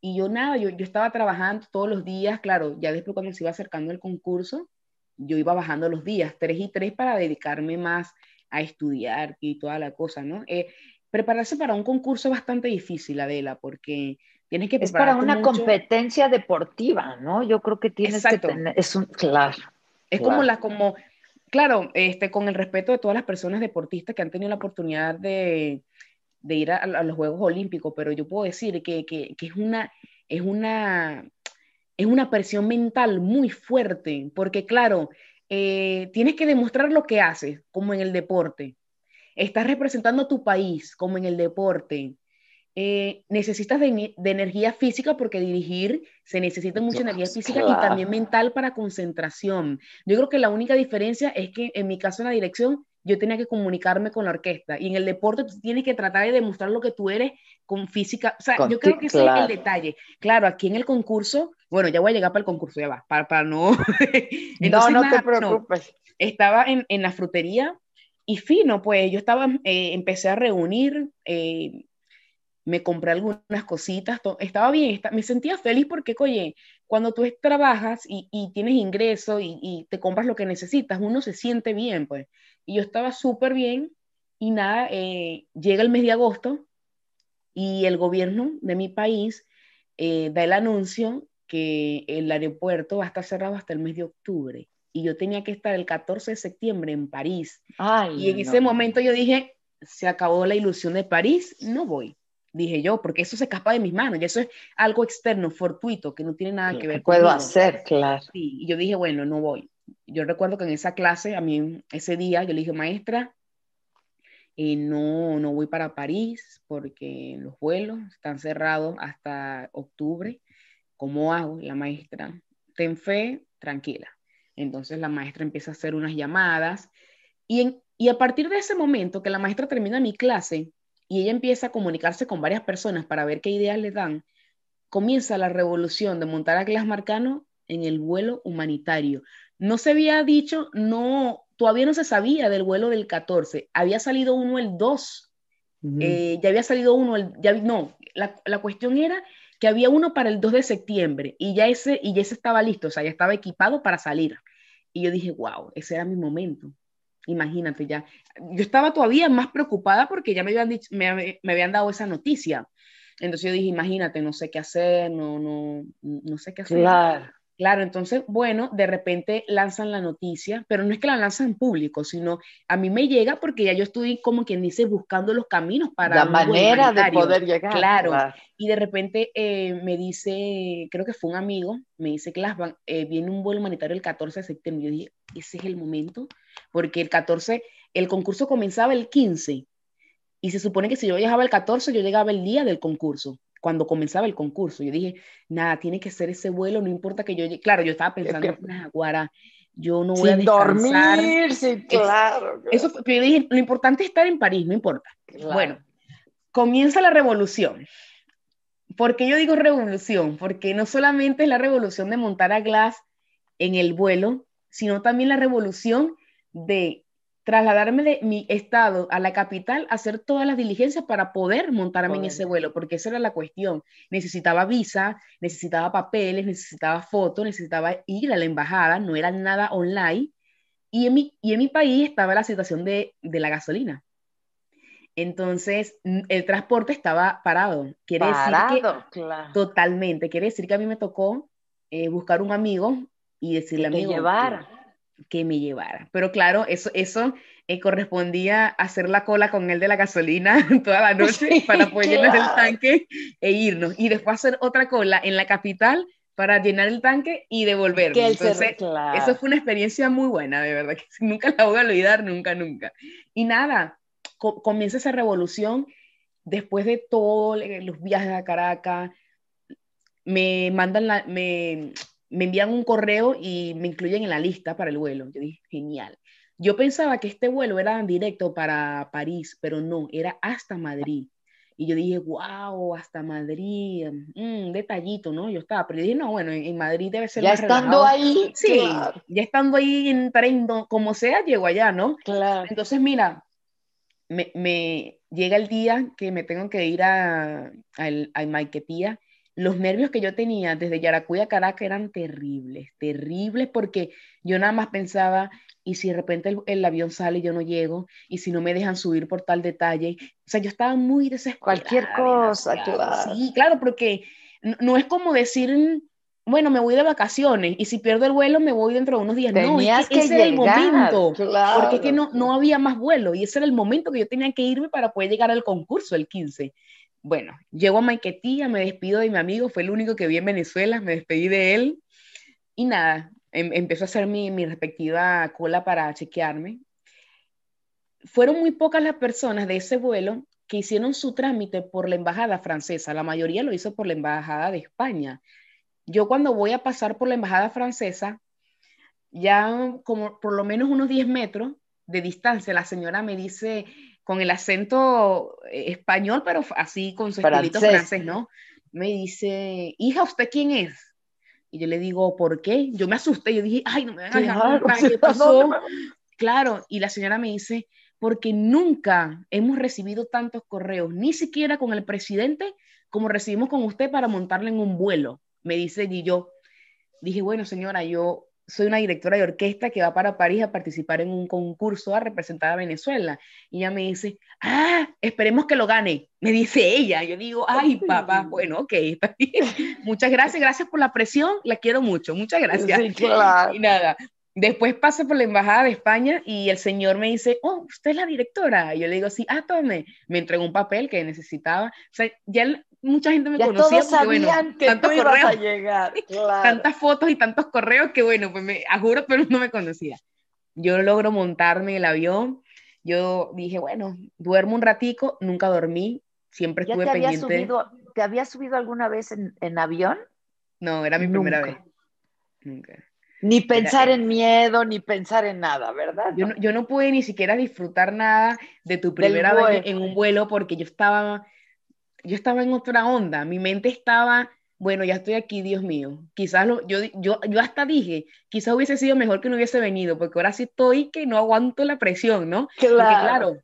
Y yo nada, yo, yo estaba trabajando todos los días, claro, ya después cuando se iba acercando el concurso, yo iba bajando los días, tres y tres, para dedicarme más a estudiar y toda la cosa, ¿no? Eh, prepararse para un concurso es bastante difícil, Adela, porque tienes que Es para una competencia deportiva, ¿no? Yo creo que tienes que tener, es un, claro. Es como la, como, claro, este, con el respeto de todas las personas deportistas que han tenido la oportunidad de, de ir a, los Juegos Olímpicos, pero yo puedo decir que, que, que, es, una, es, una, es una presión mental muy fuerte, porque claro, eh, tienes que demostrar lo que haces, como en el deporte. Estás representando a tu país, como en el deporte. Eh, necesitas de, energía física porque dirigir se necesita mucha energía física y también mental para concentración. Yo creo que la única diferencia es que en mi caso en la dirección yo tenía que comunicarme con la orquesta y en el deporte tú tienes que tratar de demostrar lo que tú eres con física. O sea, yo creo que ese es el detalle. Claro, aquí en el concurso, bueno, ya voy a llegar para el concurso, ya va, para, para no... (laughs) no, no te preocupes. estaba en, en, la frutería y fino, pues yo estaba, eh, empecé a reunir, eh, me compré algunas cositas, estaba bien, me sentía feliz porque, oye, cuando tú trabajas y, tienes ingreso y, te compras lo que necesitas, uno se siente bien, pues. Y yo estaba súper bien y nada, eh, llega el mes de agosto y el gobierno de mi país eh, da el anuncio que el aeropuerto va a estar cerrado hasta el mes de octubre. Y yo tenía que estar el 14 de septiembre en París. y en ese momento yo dije, se acabó la ilusión de París, no voy dije yo, porque eso se escapa de mis manos y eso es algo externo, fortuito, que no tiene nada que ver con puedo hacer, claro. Sí, y yo dije, bueno, no voy. Yo recuerdo que en esa clase, a mí, ese día, yo le dije, maestra, eh, no, no voy para París porque los vuelos están cerrados hasta octubre. ¿Cómo hago? La maestra, ten fe, tranquila. Entonces la maestra empieza a hacer unas llamadas y, y a partir de ese momento que la maestra termina mi clase, y ella empieza a comunicarse con varias personas para ver qué ideas le dan, comienza la revolución de montar a Glass Marcano en el vuelo humanitario. No se había dicho, no, todavía no se sabía del vuelo del 14, había salido uno el 2, eh, ya había salido uno, el, ya, no, la, la, cuestión era que había uno para el 2 de septiembre y ya, ese, y ya ese estaba listo, o sea, ya estaba equipado para salir. Y yo dije, wow, ese era mi momento. Imagínate ya. Yo estaba todavía más preocupada porque ya me habían, dicho, me, me, habían dado esa noticia. Entonces yo dije, imagínate, no sé qué hacer, no, no, no sé qué hacer. Claro. Claro, entonces, bueno, de repente lanzan la noticia, pero no es que la lanzan en público, sino a mí me llega porque ya yo estoy, como quien dice, buscando los caminos para... La manera de poder llegar. Claro. Y de repente eh, me dice, creo que fue un amigo, me dice que eh, viene un vuelo humanitario el 14 de septiembre. Yo dije, ese es el momento, porque el 14, el concurso comenzaba el 15, y se supone que si yo viajaba el 14, yo llegaba el día del concurso cuando comenzaba el concurso. Yo dije, nada, tiene que ser ese vuelo, no importa que yo llegue. Claro, yo estaba pensando, es que... yo no voy a descansar. dormir, sí, claro. Eso, pero yo dije, lo importante es estar en París, no importa. Bueno, comienza la revolución. ¿Por qué yo digo revolución? Porque no solamente es la revolución de montar a Glass en el vuelo, sino también la revolución de trasladarme de mi estado a la capital, hacer todas las diligencias para poder montarme en ese vuelo, porque esa era la cuestión. Necesitaba visa, necesitaba papeles, necesitaba fotos, necesitaba ir a la embajada, no era nada online. Y en mi, y en mi país estaba la situación de, de la gasolina. Entonces, el transporte estaba parado. Quiere decir que, Totalmente. Quiere decir que a mí me tocó eh, buscar un amigo y decirle a mi amigo que me llevara. Pero claro, eso, eso eh, correspondía a hacer la cola con él de la gasolina (laughs) toda la noche para poder llenar el tanque e irnos. Y después hacer otra cola en la capital para llenar el tanque y devolverme. Entonces, eso fue una experiencia muy buena, de verdad, que (laughs) nunca la voy a olvidar, nunca, nunca. Y nada, comienza esa revolución después de todos los viajes a Caracas, me mandan la, me, me envían un correo y me incluyen en la lista para el vuelo. Yo dije, genial. Yo pensaba que este vuelo era directo para París, pero no, era hasta Madrid. Y yo dije, wow, hasta Madrid, un mm, detallito, ¿no? Yo estaba, pero dije, no, bueno, en, Madrid debe ser ya estando ahí. Sí, ya estando ahí en tren, como sea, llego allá, ¿no? Claro. Entonces, mira, me, me, llega el día que me tengo que ir a, a, a Maiquetía los nervios que yo tenía desde Yaracuy a Caracas eran terribles, terribles porque yo nada más pensaba, y si de repente el, avión sale y yo no llego, y si no me dejan subir por tal detalle, o sea, yo estaba muy desesperada. Cualquier cosa, claro. Sí, claro, porque no, es como decir, bueno, me voy de vacaciones y si pierdo el vuelo me voy dentro de unos días. no, es que, ese era el momento, porque es que no, no había más vuelo y ese era el momento que yo tenía que irme para poder llegar al concurso el 15. Bueno, llego a Maiquetía, me despido de mi amigo, fue el único que vi en Venezuela, me despedí de él y nada, em, empezó a hacer mi, mi respectiva cola para chequearme. Fueron muy pocas las personas de ese vuelo que hicieron su trámite por la embajada francesa, la mayoría lo hizo por la embajada de España. Yo cuando voy a pasar por la embajada francesa, ya como por lo menos unos 10 metros de distancia, la señora me dice, con el acento eh, español, pero así con su estilito francés, ¿no? Me dice, hija, ¿usted quién es? Y yo le digo, ¿por qué? Yo me asusté, yo dije, ay, no me hagas claro, ¿qué (laughs) pasó? Claro, y la señora me dice, porque nunca hemos recibido tantos correos, ni siquiera con el presidente, como recibimos con usted para montarle en un vuelo. Me dice, y yo dije, bueno, señora, yo soy una directora de orquesta que va para París a participar en un concurso a representar a Venezuela. Y ella me dice, ah, esperemos que lo gane. Me dice ella. Yo digo, ay, papá, bueno, ok, está bien. (laughs) Muchas gracias, gracias por la presión, la quiero mucho, muchas gracias. Sí, claro. Y nada, Después pasé por la Embajada de España y el señor me dice, oh, usted es la directora. Y yo le digo, sí, ah, tome. Me entregó un papel que necesitaba. O sea, ya mucha gente me conocía todos sabían que tantos correos, a llegar, (laughs) tantas fotos y tantos correos que bueno, pues me juro, pero no me conocía. Yo logro montarme el avión. Yo dije, bueno, duermo un ratico, nunca dormí, siempre estuve te pendiente. Había subido, ¿Te había subido alguna vez en, en avión? No, era mi primera vez. Nunca. Ni pensar en miedo, ni pensar en nada, ¿verdad? Yo no, yo no pude ni siquiera disfrutar nada de tu primera vez en un vuelo porque yo estaba, yo estaba en otra onda. Mi mente estaba, bueno, ya estoy aquí, Dios mío. Quizás lo, yo, yo, yo hasta dije, quizás hubiese sido mejor que no hubiese venido, porque ahora sí estoy que no aguanto la presión, ¿no? Claro. Porque claro,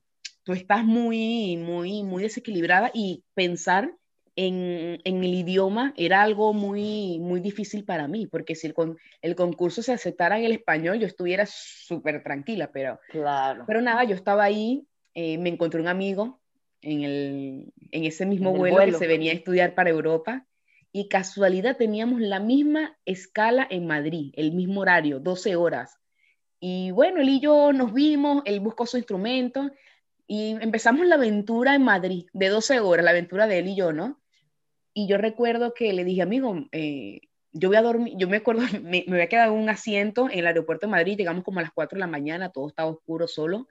tú estás muy, muy, muy desequilibrada y pensar en, el idioma era algo muy, muy difícil para mí, porque si el, el concurso se aceptara en el español, yo estuviera súper tranquila, pero, claro. pero nada, yo estaba ahí, eh, me encontré un amigo en, el, en ese mismo vuelo, vuelo, que se venía a estudiar para Europa, y casualidad teníamos la misma escala en Madrid, el mismo horario, 12 horas. Y bueno, él y yo nos vimos, él buscó su instrumento, y empezamos la aventura en Madrid, de 12 horas, la aventura de él y yo, ¿no? Y yo recuerdo que le dije, amigo, eh, yo voy a dormir, yo me acuerdo, (laughs) me, me había quedado un asiento en el aeropuerto de Madrid, llegamos como a las 4 de la mañana, todo estaba oscuro solo,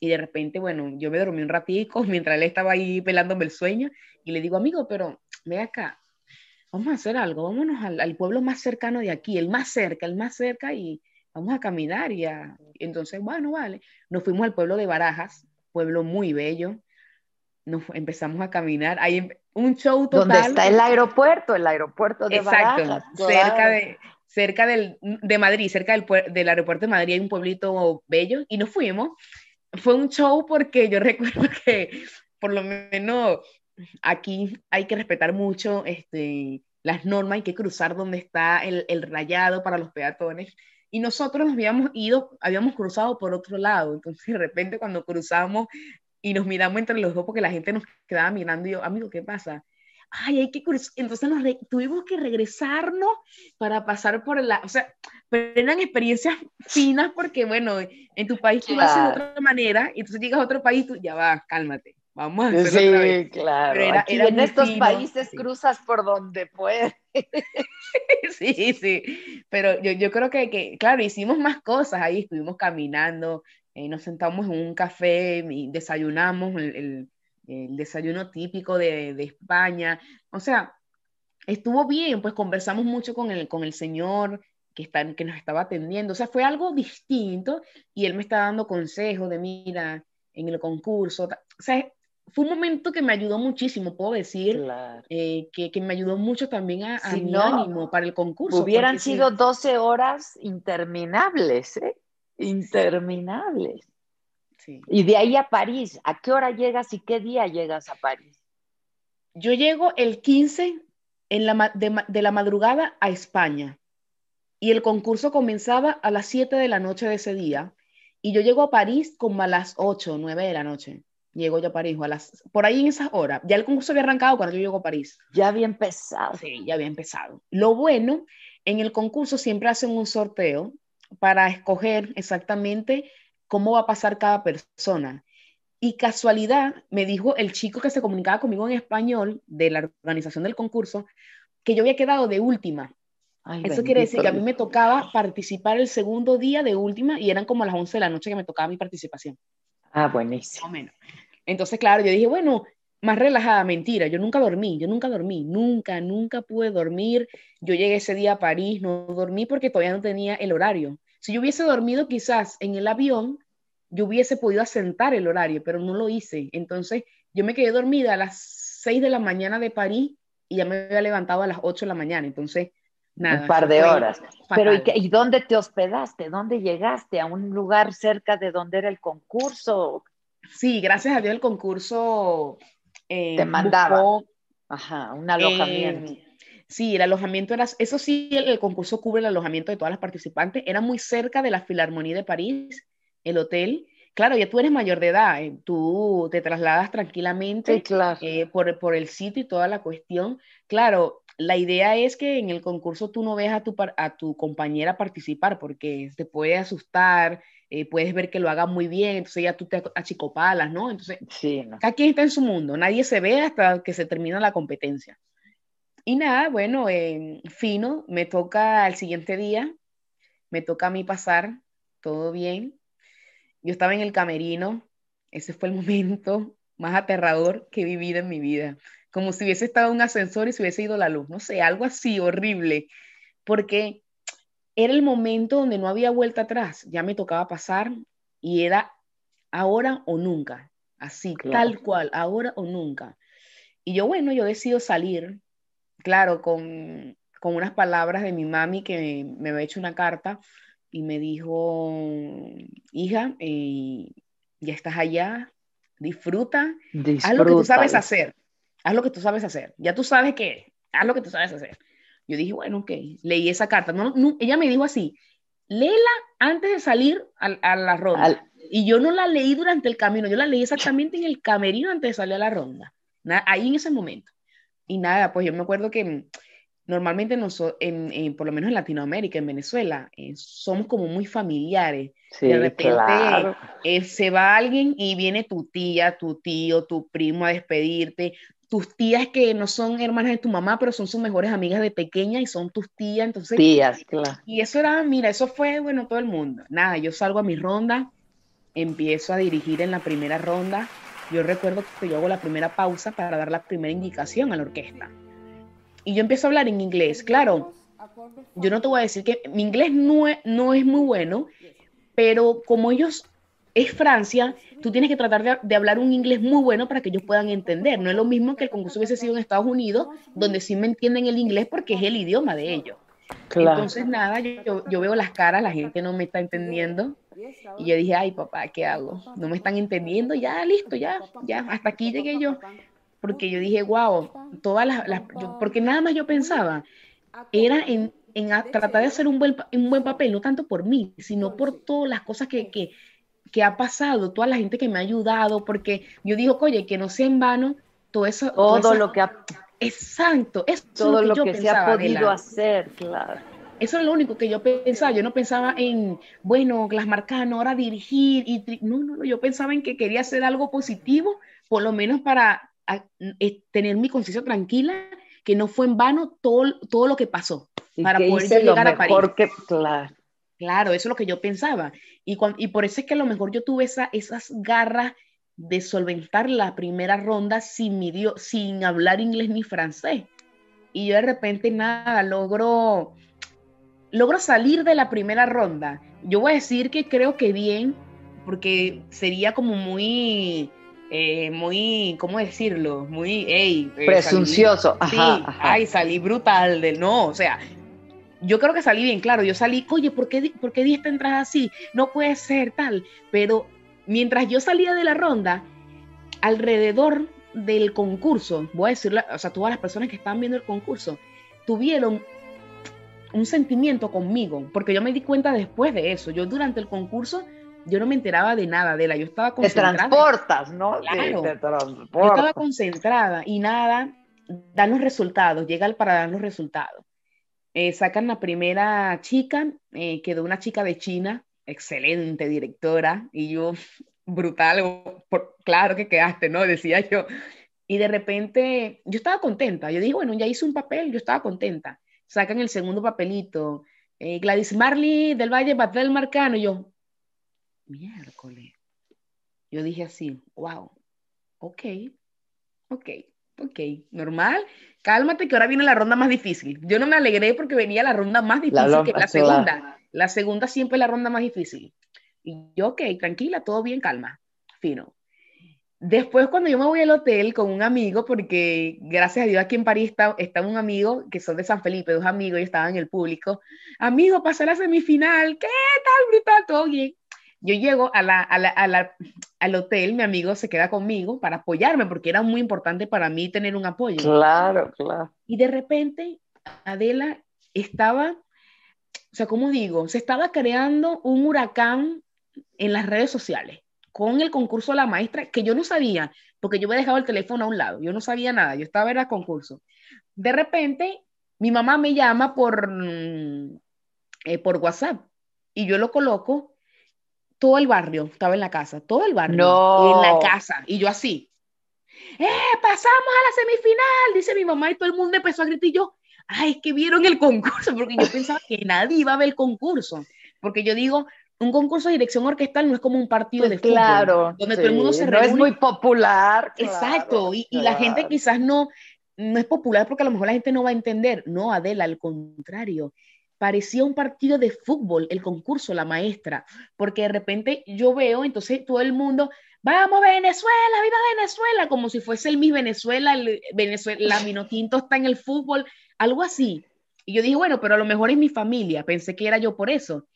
y de repente, bueno, yo me dormí un ratico (laughs) mientras él estaba ahí pelándome el sueño, y le digo, amigo, pero ve acá, vamos a hacer algo, vámonos al, al, pueblo más cercano de aquí, el más cerca, el más cerca, y vamos a caminar, y a... entonces, bueno, vale, nos fuimos al pueblo de Barajas, pueblo muy bello, nos empezamos a caminar, hay un show total. Donde está el aeropuerto, el aeropuerto de Exacto, Barajas, cerca de cerca del, de Madrid, cerca del, del aeropuerto de Madrid hay un pueblito bello y nos fuimos. Fue un show porque yo (laughs) recuerdo que por lo menos aquí hay que respetar mucho este, las normas, hay que cruzar donde está el, el rayado para los peatones y nosotros nos habíamos ido, habíamos cruzado por otro lado, entonces de repente cuando cruzamos y nos miramos entre los dos porque la gente nos quedaba mirando y yo, amigo, ¿qué pasa? Ay, hay que. Entonces nos tuvimos que regresarnos para pasar por la, o sea, pero eran experiencias finas porque, bueno, en tu país tú lo haces de otra manera y entonces llegas a otro país, tú ya va, cálmate. Vamos a hacerlo sí, otra vez. claro. Era, Aquí era en estos fino, países sí. cruzas por donde puedes. (laughs) sí, sí. Pero yo, yo creo que, que, claro, hicimos más cosas ahí. Estuvimos caminando, eh, nos sentamos en un café y desayunamos el, el, el desayuno típico de, de, España. O sea, estuvo bien, pues conversamos mucho con el, con el señor que, está, que nos estaba atendiendo, o sea, fue algo distinto y él me está dando consejos de, mira, en el concurso, o sea, fue un momento que me ayudó muchísimo, puedo decir, eh, que, que, me ayudó mucho también a, mi ánimo para el concurso. Hubieran sido 12 horas interminables, ¿eh? Interminables. Sí. Y de ahí a París, ¿a qué hora llegas y qué día llegas a París? Yo llego el 15 en la, de, de la madrugada a España y el concurso comenzaba a las 7 de la noche de ese día y yo llego a París como a las 8 o 9 de la noche. Llego yo a París, a las, por ahí en esas horas. Ya el concurso había arrancado cuando yo llego a París. Ya había empezado. Sí, ya había empezado. Lo bueno, en el concurso siempre hacen un sorteo para escoger exactamente cómo va a pasar cada persona. Y casualidad, me dijo el chico que se comunicaba conmigo en español de la organización del concurso, que yo había quedado de última. Eso quiere decir que a mí me tocaba participar el segundo día de última y eran como las 11 de la noche que me tocaba mi participación. Ah, buenísimo. menos. Entonces, claro, yo dije, bueno, más relajada, mentira, yo nunca dormí, yo nunca dormí, nunca, nunca pude dormir. Yo llegué ese día a París, no dormí porque todavía no tenía el horario. Si yo hubiese dormido quizás en el avión, yo hubiese podido asentar el horario, pero no lo hice. Entonces, yo me quedé dormida a las 6 de la mañana de París y ya me había levantado a las 8 de la mañana. Entonces, nada. Un par de horas. Pero ¿y, ¿y, dónde te hospedaste? ¿Dónde llegaste? ¿A un lugar cerca de donde era el concurso? Sí, gracias a Dios el concurso eh, te mandaba Ajá, un alojamiento. Eh, sí, el alojamiento era, eso sí, el, concurso cubre el alojamiento de todas las participantes. Era muy cerca de la Filarmonía de París, el hotel. Claro, ya tú eres mayor de edad, eh, tú te trasladas tranquilamente por, por el sitio y toda la cuestión. Claro, la idea es que en el concurso tú no veas a tu, a tu compañera participar porque te puede asustar, eh, puedes ver que lo haga muy bien, entonces ya tú te achicopalas, ¿no? Entonces, sí, cada quien está en su mundo, nadie se ve hasta que se termina la competencia. Y nada, bueno, fino, me toca el siguiente día, me toca a mí pasar, todo bien. Yo estaba en el camerino, ese fue el (laughs) momento más aterrador que he vivido en mi vida, como si hubiese estado en un ascensor y se hubiese ido la luz, no sé, algo así horrible, porque era el momento donde no había vuelta atrás, ya me tocaba pasar y era ahora o nunca, así, tal cual, ahora o nunca. Y yo, bueno, yo decido salir, claro, con, con unas palabras de mi mami que me, había hecho una carta y me dijo, hija, eh, ya estás allá, disfruta, haz lo que tú sabes hacer, haz lo que tú sabes hacer, ya tú sabes qué, haz lo que tú sabes hacer. Yo dije, bueno, ok, leí esa carta. No, ella me dijo así, léela antes de salir a, la ronda. Y yo no la leí durante el camino, yo la leí exactamente en el camerino antes de salir a la ronda, ahí en ese momento. Y nada, pues yo me acuerdo que normalmente nosotros, en, por lo menos en Latinoamérica, en Venezuela, eh, somos como muy familiares. de repente eh, se va alguien y viene tu tía, tu tío, tu primo a despedirte, tus tías que no son hermanas de tu mamá, pero son sus mejores amigas de pequeña y son tus tías, entonces... Tías, claro. Y eso era, mira, eso fue, bueno, todo el mundo. Nada, yo salgo a mi ronda, empiezo a dirigir en la primera ronda. Yo recuerdo que yo hago la primera pausa para dar la primera indicación a la orquesta. Y yo empiezo a hablar en inglés. Claro, yo no te voy a decir que mi inglés no no es muy bueno, pero como ellos es Francia, tú tienes que tratar de, hablar un inglés muy bueno para que ellos puedan entender. No es lo mismo que el concurso hubiese sido en Estados Unidos, donde sí me entienden el inglés porque es el idioma de ellos. Entonces, nada, yo, yo, veo las caras, la gente no me está entendiendo. Y yo dije, ay, papá, ¿qué hago? No me están entendiendo, ya, listo, ya, ya, hasta aquí llegué yo. Porque yo dije, wow, todas las, porque nada más yo pensaba, era en, en tratar de hacer un buen, un buen papel, no tanto por mí, sino por todas las cosas que, que, que ha pasado, toda la gente que me ha ayudado, porque yo digo, oye, que no sea en vano todo eso. Todo lo que ha... Exacto, es todo lo que, se ha podido hacer, claro. Eso es lo único que yo pensaba. Yo no pensaba en, bueno, Glass Marcano, ahora dirigir. Y no, no, no, yo pensaba en que quería hacer algo positivo, por lo menos para eh, tener mi conciencia tranquila, que no fue en vano todo, todo lo que pasó, para poder llegar a París. Que, claro. Claro, eso es lo que yo pensaba. Y, y por eso es que a lo mejor yo tuve esa, esas garras de solventar la primera ronda sin, sin hablar inglés ni francés. y yo de repente nada, logro, logro salir de la primera ronda. Yo voy a decir que creo que bien, porque sería como muy, eh, muy, ¿cómo decirlo? Muy, hey, eh, presuncioso. sí, ay, salí brutal del no, o sea, yo creo que salí bien, claro, yo salí, oye, ¿por qué, ¿por qué di esta entrada así? No puede ser tal, pero mientras yo salía de la ronda, alrededor del concurso, voy a decirle, o sea, todas las personas que estaban viendo el concurso, tuvieron un sentimiento conmigo, porque yo me di cuenta después de eso. Yo durante el concurso, yo no me enteraba de nada de la, yo estaba concentrada. Te transportas, ¿no? Claro, te yo estaba concentrada y nada, dan los resultados, llega para dar los resultados. Eh, sacan la primera chica, eh, quedó una chica de China, excelente directora, y yo, brutal, por, claro que quedaste, ¿no? Decía yo. Y de repente, yo estaba contenta, yo dije, bueno, ya hice un papel, yo estaba contenta. Sacan el segundo papelito, eh, Gladys Marley del Valle Batel Marcano, y yo, miércoles. Yo dije así, wow, ok, ok, ok, normal, cálmate que ahora viene la ronda más difícil. Yo no me alegré porque venía la ronda más difícil que la segunda. La segunda siempre es la ronda más difícil. Y yo, ok, tranquila, todo bien, calma, fino. Después, cuando yo me voy al hotel con un amigo, porque gracias a Dios aquí en París está, un amigo que son de San Felipe, dos amigos, y estaban en el público. Amigo, pasé la semifinal, ¿qué tal, brutal? Todo bien. Yo llego a la, a la, al hotel, mi amigo se queda conmigo para apoyarme, porque era muy importante para mí tener un apoyo. Claro, claro. Y de repente, Adela estaba, o sea, ¿cómo digo? Se estaba creando un huracán en las redes sociales con el concurso de la maestra, que yo no sabía, porque yo me dejado el teléfono a un lado, yo no sabía nada, yo estaba en el concurso. De repente, mi mamá me llama por, mm, eh, por WhatsApp y yo lo coloco todo el barrio estaba en la casa, todo el barrio en la casa, y yo así, ¡eh! Pasamos a la semifinal, dice mi mamá, y todo el mundo empezó a gritar, y yo, ¡ay, es que vieron el concurso! Porque yo pensaba que nadie iba a ver el concurso, porque yo digo, un concurso de dirección orquestal no es como un partido de fútbol, claro, donde todo el mundo se reúne. No es muy popular. Exacto, y, y, la gente quizás no, no es popular porque a lo mejor la gente no va a entender. No, Adela, al contrario parecía un partido de fútbol, el concurso, la maestra, porque de repente yo veo, entonces todo el mundo, vamos Venezuela, viva Venezuela, como si fuese el Miss Venezuela, el Venezuela, la Minotinto está en el fútbol, algo así. Y yo dije, bueno, pero a lo mejor es mi familia, pensé que era yo por eso.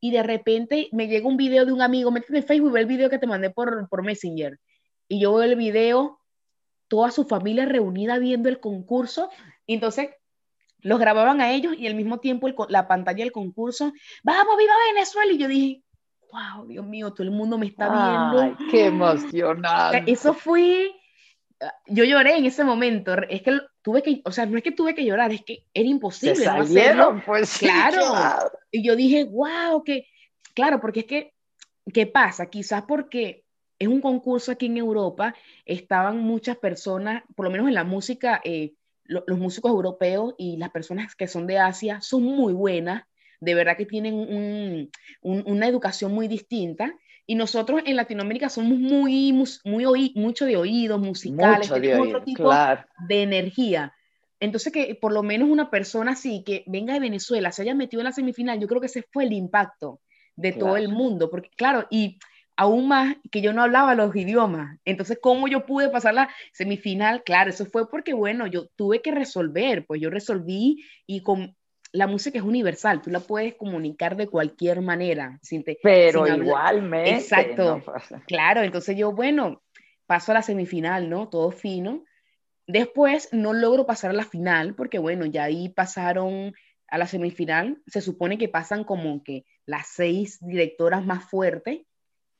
Y de repente me llega un video de un amigo, métete en Facebook, ve el video que te mandé por, por Messenger. Y yo veo el video, toda su familia reunida viendo el concurso. Y entonces los grababan a ellos y al mismo tiempo la pantalla del concurso, vamos, viva Venezuela. Y yo dije, wow, Dios mío, todo el mundo me está viendo. Ay, qué emocionante. (laughs) Eso fue, yo lloré en ese momento. Es que tuve que, o sea, no es que tuve que llorar, es que era imposible. Se salieron, pues claro. Y yo dije, wow, que, claro, porque es que, ¿qué pasa? Quizás porque es un concurso aquí en Europa, estaban muchas personas, por lo menos en la música, eh, los músicos europeos y las personas que son de Asia son muy buenas, de verdad que tienen una educación muy distinta. Y nosotros en Latinoamérica somos muy, muy, oí, mucho de oídos musicales, tenemos otro tipo de energía. Entonces, que por lo menos una persona así que venga de Venezuela, se haya metido en la semifinal, yo creo que ese fue el impacto de todo el mundo, porque claro, y aún más que yo no hablaba los idiomas. Entonces, ¿cómo yo pude pasar la semifinal? Claro, eso fue porque, bueno, yo tuve que resolver, pues yo resolví y con la música es universal, tú la puedes comunicar de cualquier manera. Sin Pero igualmente. Exacto. claro, entonces yo, bueno, paso a la semifinal, ¿no? Todo fino. Después no logro pasar a la final porque, bueno, ya ahí pasaron a la semifinal. Se supone que pasan como que las seis directoras más fuertes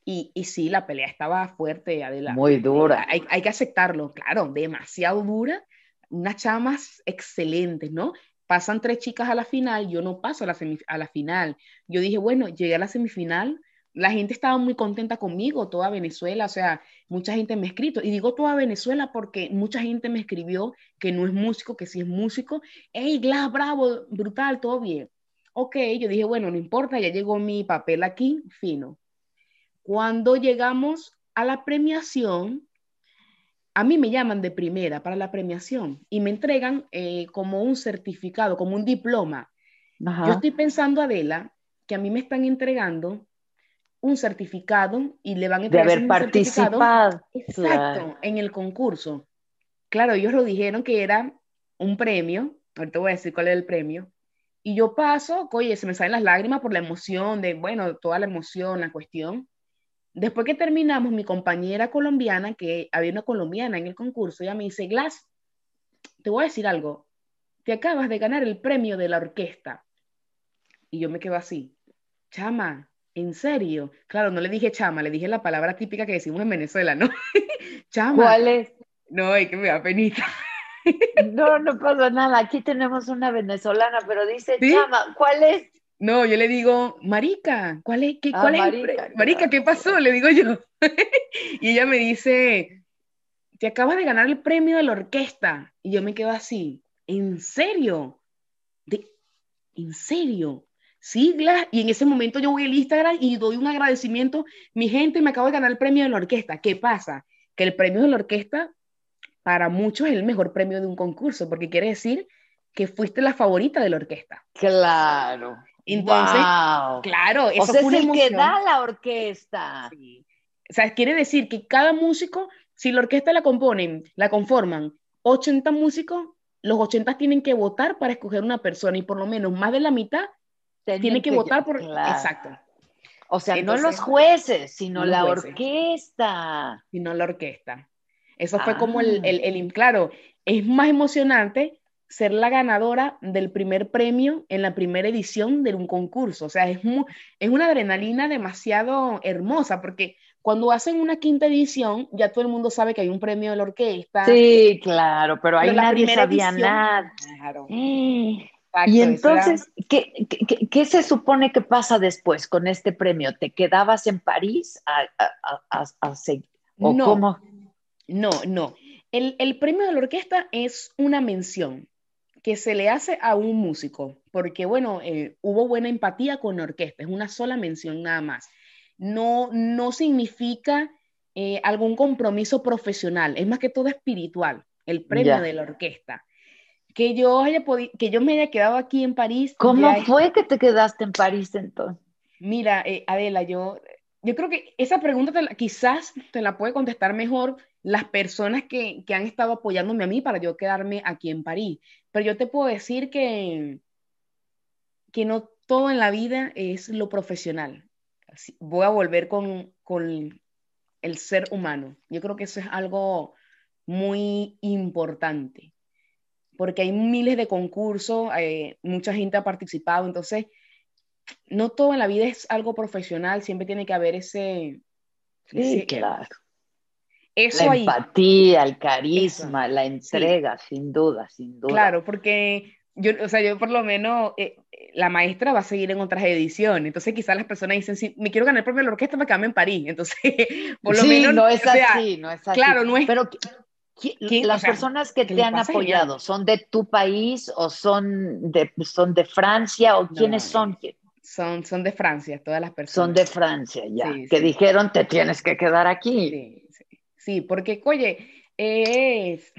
y, y sí, la pelea estaba fuerte, Adela. Muy dura. Hay, hay que aceptarlo, claro, demasiado dura. Unas chamas excelentes, ¿no? Pasan tres chicas a la final, yo no paso a la, a la final. Yo dije, bueno, llegué a la semifinal, la gente estaba muy contenta conmigo, toda Venezuela, o sea, mucha gente me ha escrito, y digo toda Venezuela porque mucha gente me escribió que no es músico, que sí es músico, hey, Glass, bravo, brutal, todo bien. Ok, yo dije, bueno, no importa, ya llegó mi papel aquí, fino. Cuando llegamos a la premiación, a mí me llaman de primera para la premiación y me entregan eh, como un certificado, como un diploma. Yo estoy pensando, Adela, que a mí me están entregando un certificado y le van a entregar de haber participado exacto en el concurso. Claro, ellos lo dijeron que era un premio, ahorita voy a decir cuál es el premio, y yo paso, oye, se me salen las lágrimas por la emoción de, bueno, toda la emoción, la cuestión. Después que terminamos, mi compañera colombiana, que había una colombiana en el concurso, ella me dice, Glass, te voy a decir algo, te acabas de ganar el premio de la orquesta. Y yo me quedo así, chama, ¿en serio? Claro, no le dije chama, le dije la palabra típica que decimos en Venezuela, ¿no? (laughs) chama. ¿Cuál es? No, es que me da penita. no, no pasa nada. Aquí tenemos una venezolana, pero dice chama, ¿cuál es? No, yo le digo, marica, ¿cuál es? Qué, ah, cuál marica, es? Marica, ¿qué pasó? Le digo yo. (laughs) y ella me dice, te acabas de ganar el premio de la orquesta. Y yo me quedo así, ¿en serio? ¿De, ¿En serio? siglas y en ese momento yo voy al Instagram y doy un agradecimiento. Mi gente me acabo de ganar el premio de la orquesta. ¿Qué pasa? Que el premio de la orquesta para muchos es el mejor premio de un concurso porque quiere decir que fuiste la favorita de la orquesta. Claro. Entonces, claro, eso o sea, es el que da la orquesta. O sea, quiere decir que cada músico, si la orquesta la componen, la conforman 80 músicos, los 80 tienen que votar para escoger una persona y por lo menos más de la mitad tiene que, votar por... Exacto. O sea, no los jueces, sino la orquesta. Sino la orquesta. Eso fue como el, ah. el, el, claro, es más emocionante ser la ganadora del primer premio en la primera edición de un concurso. O sea, es, es una adrenalina demasiado hermosa porque cuando hacen una quinta edición, ya todo el mundo sabe que hay un premio de la orquesta. Sí, claro, pero ahí nadie sabía nada. Claro. Eh, y entonces, ¿qué, qué, se supone que pasa después con este premio? ¿Te quedabas en París a, seguir? no, no, no. El, el, premio de la orquesta es una mención que se le hace a un músico, porque bueno, eh, hubo buena empatía con la orquesta, es una sola mención nada más. No, no significa eh, algún compromiso profesional, es más que todo espiritual, el premio de la orquesta que yo, haya que yo me haya quedado aquí en París. ¿Cómo fue que te quedaste en París entonces? Mira, eh, Adela, yo, yo creo que esa pregunta quizás te la puede contestar mejor las personas que, que, han estado apoyándome a mí para yo quedarme aquí en París. Pero yo te puedo decir que, que no todo en la vida es lo profesional. Voy a volver con, con el ser humano. Yo creo que eso es algo muy importante porque hay miles de concursos, eh, mucha gente ha participado, entonces no todo en la vida es algo profesional, siempre tiene que haber ese... Sí, claro. Eso la empatía, el carisma, la entrega, sin duda, sin duda. Claro, porque yo, o sea, yo por lo menos, eh, la maestra va a seguir en otras ediciones, entonces quizás las personas dicen, sí, me quiero ganar el premio de la orquesta para quedarme en París, entonces, (laughs) por lo sí, menos... no es así, no es así. Claro, no es... Pero las personas que te han apoyado, ¿son de tu país o son de, son de Francia o quiénes son? Son, son de Francia, todas las personas. Son de Francia, ya. que dijeron, te tienes que quedar aquí. Sí, porque, oye, es,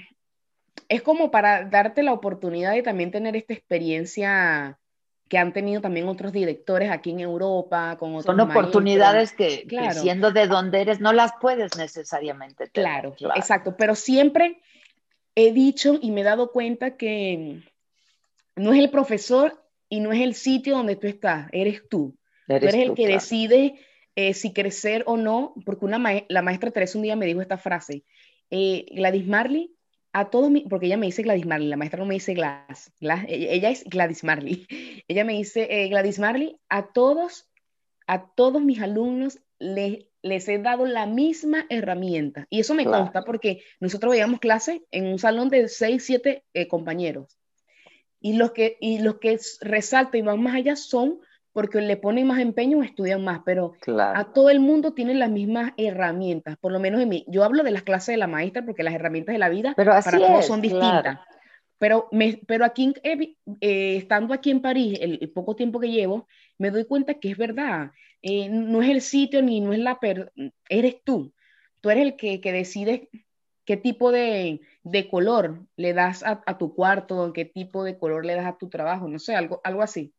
es como para darte la oportunidad de también tener esta experiencia que han tenido también otros directores aquí en Europa, con otros Son oportunidades que, siendo de donde eres no las puedes necesariamente tener. Claro, exacto, pero siempre he dicho y me he dado cuenta que no es el profesor y no es el sitio donde tú estás, eres tú. tú eres el que decide eh, si crecer o no, porque una la maestra Teresa un día me dijo esta frase, eh, Gladys Marley a todos porque ella me dice Gladys Marley, la maestra no me dice Glass, e, ella es Gladys Marley, (laughs) ella me dice eh, Gladys Marley, a todos, a todos mis alumnos les, les he dado la misma herramienta. Y eso me consta porque nosotros veíamos clase en un salón de seis, siete eh, compañeros. Y los, que, y los que resaltan y van más allá son porque le ponen más empeño o estudian más, pero a todo el mundo tienen las mismas herramientas, por lo menos en mí. Yo hablo de las clases de la maestra porque las herramientas de la vida para todos son distintas. Pero, me, pero aquí, eh, estando aquí en París, el, poco tiempo que llevo, me doy cuenta que es verdad. Eh, no es el sitio ni no es la... Per eres tú. Tú eres el que, que decides qué tipo de, color le das a, tu cuarto, qué tipo de color le das a tu trabajo, no sé, algo, algo así.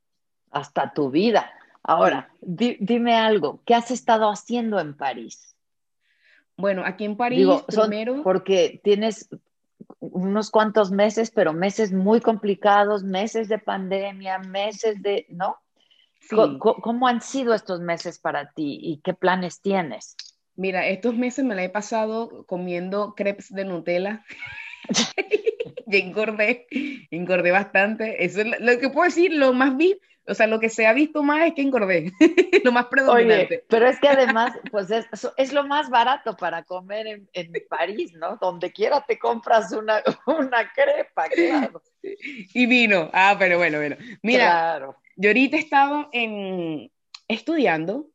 Hasta tu vida. Ahora, dime algo, ¿qué has estado haciendo en París? Bueno, aquí en París primero... Porque tienes unos cuantos meses, pero meses muy complicados, meses de pandemia, meses de, ¿no? ¿Cómo, han sido estos meses para ti y qué planes tienes? Mira, estos meses me la he pasado comiendo crepes de Nutella. (laughs) (laughs) y engordé, engordé bastante. Eso es lo que puedo decir, lo más vi, o sea, lo que se ha visto más es que engordé, (laughs) lo más predominante. pero es que además, pues es, es lo más barato para comer en, en, París, ¿no? Donde quiera te compras una, (laughs) una crepa, claro. Y vino, ah, pero bueno, bueno. Mira, yo ahorita estaba en, estudiando,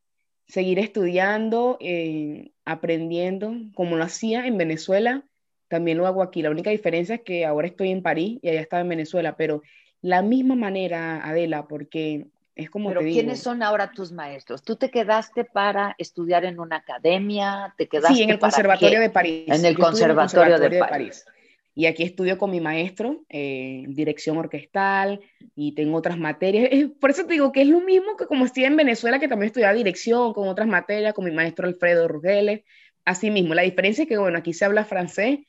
seguir estudiando, eh, aprendiendo, como lo hacía en Venezuela, también lo hago aquí. La única diferencia es que ahora estoy en París y allá estaba en Venezuela, pero la misma manera, Adela, porque es como Pero ¿quiénes son ahora tus maestros? ¿Tú te quedaste para estudiar en una academia? ¿Te quedaste sí, en el Conservatorio de París. En el Conservatorio, de, París. Y aquí estudio con mi maestro, eh, dirección orquestal, y tengo otras materias. por eso te digo que es lo mismo que como estoy en Venezuela, que también estudiaba dirección, con otras materias, con mi maestro Alfredo Rugeles. Así mismo, la diferencia es que, bueno, aquí se habla francés,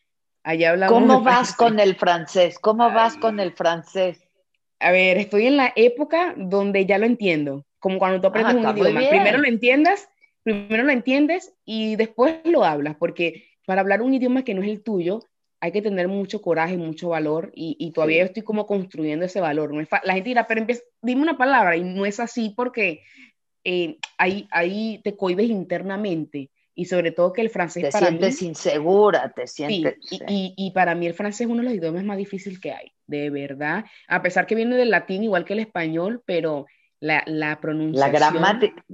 allá hablamos... ¿Cómo vas con el francés? ¿Cómo vas con el francés? A ver, estoy en la época donde ya lo entiendo, como cuando tú aprendes un idioma, primero lo entiendas, primero lo entiendes y después lo hablas, porque para hablar un idioma que no es el tuyo, hay que tener mucho coraje, mucho valor y, todavía estoy como construyendo ese valor. No es la gente dirá, pero dime una palabra y no es así porque eh, ahí, ahí te cohibes internamente y sobre todo que el francés te para sientes insegura, te sientes... Sí, Y, y, para mí el francés es uno de los idiomas más difíciles que hay, de verdad, a pesar que viene del latín igual que el español, pero la, la pronunciación... La gramática...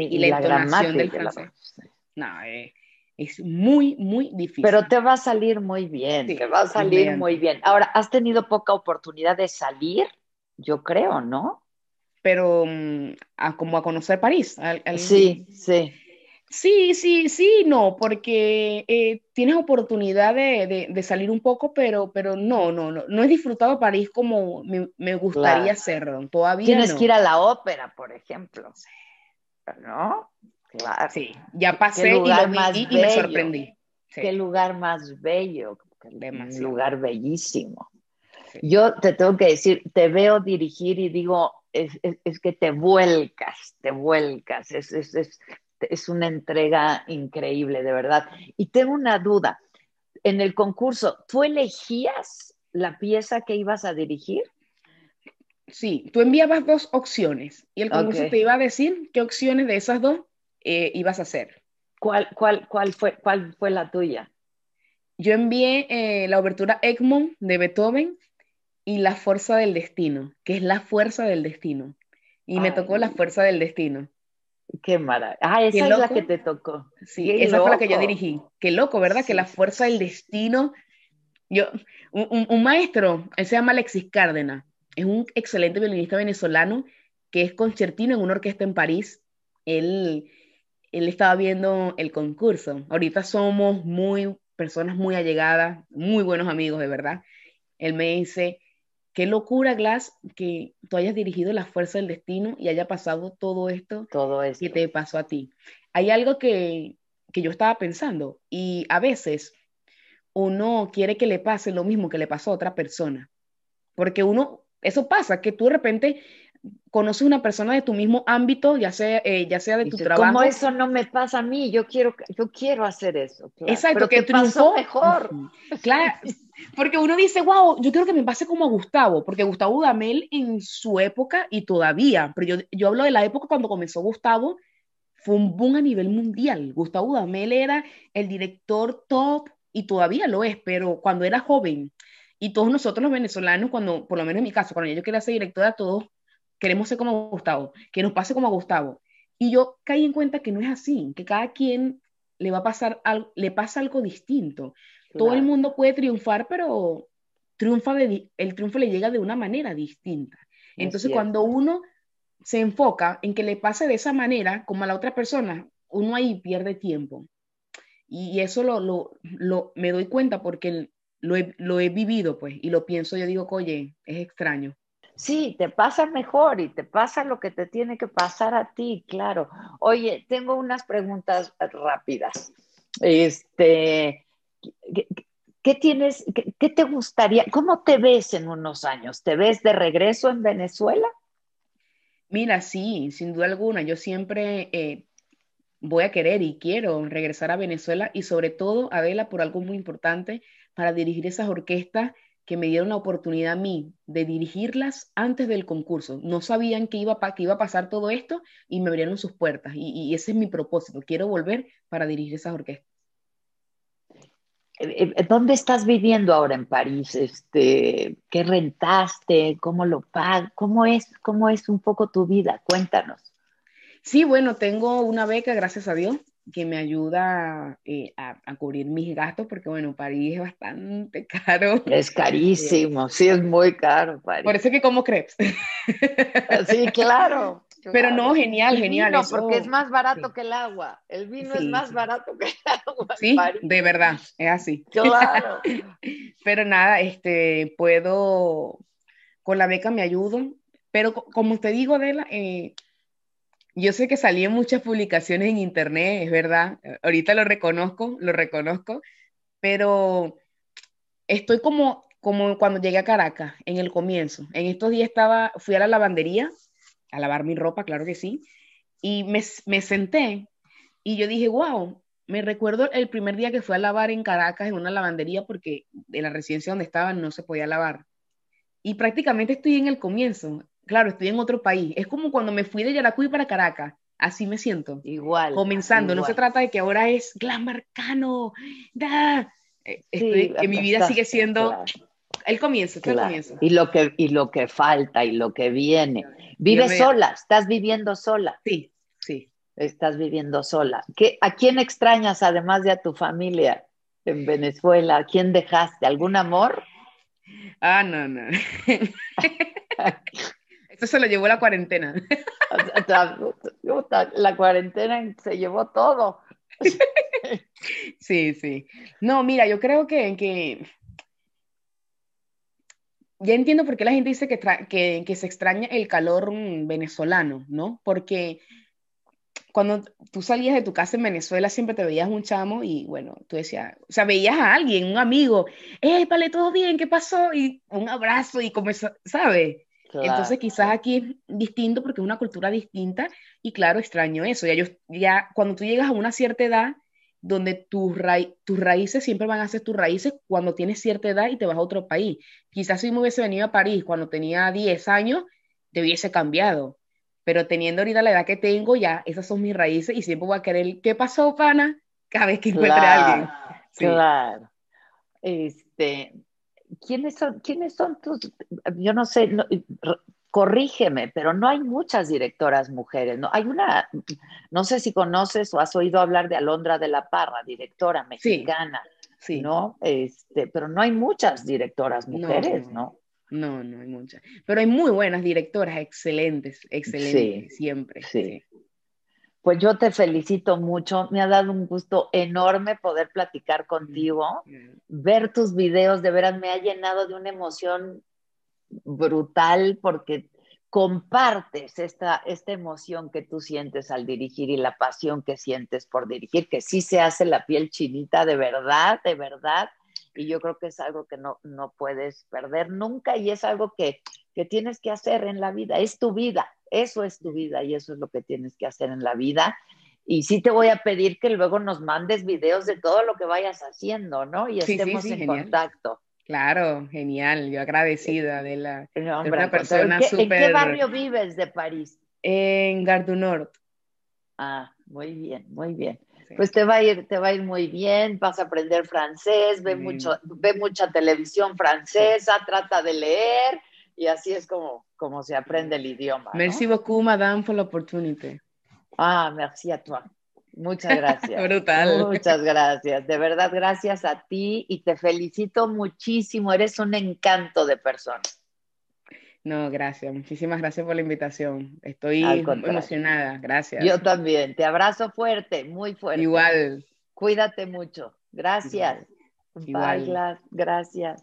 y la, entonación del francés. No, eh, es muy, muy difícil. Pero te va a salir muy bien, te va a salir muy bien. Ahora, has tenido poca oportunidad de salir, yo creo, ¿no? Pero mm, a, como a conocer París. sí, sí. Sí, sí, sí, no, porque eh, tienes oportunidad de, salir un poco, pero, pero no, no, no, no he disfrutado París como me, gustaría hacerlo, todavía Tienes que ir a la ópera, por ejemplo, ¿no? Claro. Sí, ya pasé y, lo vi, y me sorprendí. Qué lugar más bello, un lugar bellísimo. Yo te tengo que decir, te veo dirigir y digo, es, que te vuelcas, te vuelcas, es, es, es una entrega increíble, de verdad. Y tengo una duda. En el concurso, ¿tú elegías la pieza que ibas a dirigir? Sí, tú enviabas dos opciones y el concurso te iba a decir qué opciones de esas dos eh, ibas a hacer. ¿Cuál, cuál, cuál, fue, ¿Cuál fue la tuya? Yo envié eh, la obertura Egmont de Beethoven y La Fuerza del Destino, que es la fuerza del destino. Y me tocó la fuerza del destino. Qué maravilla. Ah, esa es la que te tocó. Sí, esa fue la que yo dirigí. Qué loco, ¿verdad? Que la fuerza del destino. Yo, un, maestro, él se llama Alexis Cárdenas, es un excelente violinista venezolano que es concertino en una orquesta en París. Él, él estaba viendo el concurso. Ahorita somos muy personas muy allegadas, muy buenos amigos, de verdad. Él me dice, Qué locura, Glass, que tú hayas dirigido la fuerza del destino y haya pasado todo esto, todo esto. que te pasó a ti. Hay algo que, que yo estaba pensando y a veces uno quiere que le pase lo mismo que le pasó a otra persona, porque uno, eso pasa, que tú de repente conoces una persona de tu mismo ámbito, ya sea, eh, ya sea de tu trabajo. Como eso no me pasa a mí, yo quiero, yo quiero hacer eso. Exacto, que triunfó mejor. Claro, porque uno dice, wow, yo quiero que me pase como a Gustavo, porque Gustavo Damel en su época y todavía, pero yo, yo hablo de la época cuando comenzó Gustavo, fue un boom a nivel mundial. Gustavo Damel era el director top y todavía lo es, pero cuando era joven, y todos nosotros los venezolanos, cuando, por lo menos en mi caso, cuando yo quería ser directora, todos queremos ser como Gustavo, que nos pase como Gustavo. Y yo caí en cuenta que no es así, que cada quien le va a pasar algo, le pasa algo distinto. Todo el mundo puede triunfar, pero triunfa el triunfo le llega de una manera distinta. Entonces, cuando uno se enfoca en que le pase de esa manera como a la otra persona, uno ahí pierde tiempo. Y eso lo, lo, lo, me doy cuenta porque lo he, lo he vivido, pues, y lo pienso, yo digo, oye, es extraño. Sí, te pasa mejor y te pasa lo que te tiene que pasar a ti, claro. Oye, tengo unas preguntas rápidas. Este, ¿qué, tienes, qué, te gustaría, cómo te ves en unos años? ¿Te ves de regreso en Venezuela? Mira, sí, sin duda alguna. Yo siempre eh, voy a querer y quiero regresar a Venezuela y sobre todo, Adela, por algo muy importante, para dirigir esas orquestas que me dieron la oportunidad a mí de dirigirlas antes del concurso. No sabían que iba, que iba a pasar todo esto y me abrieron sus puertas. Y, ese es mi propósito. Quiero volver para dirigir esas orquestas. Eh, eh, ¿Dónde estás viviendo ahora en París? Este, ¿Qué rentaste? ¿Cómo lo pagas? ¿Cómo es, ¿Cómo es un poco tu vida? Cuéntanos. Sí, bueno, tengo una beca, gracias a Dios, que me ayuda eh, a, cubrir mis gastos, porque bueno, París es bastante (laughs) caro. Es carísimo, sí, es muy caro París. Por eso que como crepes. Sí, (laughs) claro. Pero no, genial, genial. No, porque es más barato que el agua. El vino es más barato que el agua. Sí, de verdad, es así. Claro. (laughs) Pero nada, este, puedo, con la beca me ayudo, pero como te digo, Adela, eh, yo sé que salí en muchas publicaciones en internet, es verdad, ahorita lo reconozco, lo reconozco, pero estoy como, como cuando llegué a Caracas, en el comienzo. En estos días estaba, fui a la lavandería a lavar mi ropa, claro que sí, y me, senté y yo dije, wow, me recuerdo el primer día que fui a lavar en Caracas en una lavandería porque en la residencia donde estaba no se podía lavar. Y prácticamente estoy en el comienzo claro, estoy en otro país. Es como cuando me fui de Yaracuy para Caracas. Así me siento. Igual. Comenzando. No se trata de que ahora es glamarcano. Da. Eh, que mi vida sigue siendo el comienzo, el comienzo. Y lo, que, y lo que falta y lo que viene. Vives sola, estás viviendo sola. Sí, sí. Estás viviendo sola. ¿Qué, ¿A quién extrañas además de a tu familia en Venezuela? ¿A quién dejaste? ¿Algún amor? Ah, no, no. (laughs) (laughs) Eso se lo llevó la cuarentena. (laughs) La cuarentena se llevó todo. Sí, sí. No, mira, yo creo que, que ya entiendo por qué la gente dice que, que, que, se extraña el calor venezolano, ¿no? Porque cuando tú salías de tu casa en Venezuela siempre te veías un chamo y bueno, tú decías, o sea, veías a alguien, un amigo, ¡eh, vale, todo bien! ¿Qué pasó? Y un abrazo y comenzó, ¿sabes? Entonces quizás aquí es distinto porque es una cultura distinta y claro, extraño eso. Ya, yo, ya cuando tú llegas a una cierta edad donde tus, tus raíces siempre van a ser tus raíces cuando tienes cierta edad y te vas a otro país. Quizás si me hubiese venido a París cuando tenía 10 años, te hubiese cambiado. Pero teniendo ahorita la edad que tengo, ya esas son mis raíces y siempre voy a querer, ¿qué pasó, pana? Cada vez que encuentre a alguien. Claro. Este, ¿quiénes son, quiénes son tus, yo no sé, corrígeme, pero no hay muchas directoras mujeres, ¿no? Hay una, no sé si conoces o has oído hablar de Alondra de la Parra, directora mexicana, sí, ¿no? Este, pero no hay muchas directoras mujeres, ¿no? No, no, hay muchas. Pero hay muy buenas directoras, excelentes, excelentes, siempre. sí. Pues yo te felicito mucho, me ha dado un gusto enorme poder platicar contigo, ver tus videos, de veras me ha llenado de una emoción brutal porque compartes esta, esta emoción que tú sientes al dirigir y la pasión que sientes por dirigir, que sí se hace la piel chinita de verdad, de verdad, y yo creo que es algo que no, no puedes perder nunca y es algo que, que tienes que hacer en la vida, es tu vida, eso es tu vida y eso es lo que tienes que hacer en la vida. Y sí te voy a pedir que luego nos mandes videos de todo lo que vayas haciendo, ¿no? Y estemos en contacto. Claro, genial. Yo agradecida de la una persona súper. ¿En qué barrio vives de París? En Gare Nord. Ah, muy bien, muy bien. Pues te va a ir, te va a ir muy bien, vas a aprender francés, ve mucho, ve mucha televisión francesa, trata de leer y así es como, como se aprende el idioma. Merci beaucoup, madame, por la oportunidad. Ah, merci a toi. Muchas gracias. (laughs) Brutal. Muchas gracias. De verdad, gracias a ti y te felicito muchísimo. Eres un encanto de persona. No, gracias. Muchísimas gracias por la invitación. Estoy emocionada. Gracias. Yo también. Te abrazo fuerte, muy fuerte. Igual. Cuídate mucho. Gracias. Bye, Glass. Gracias.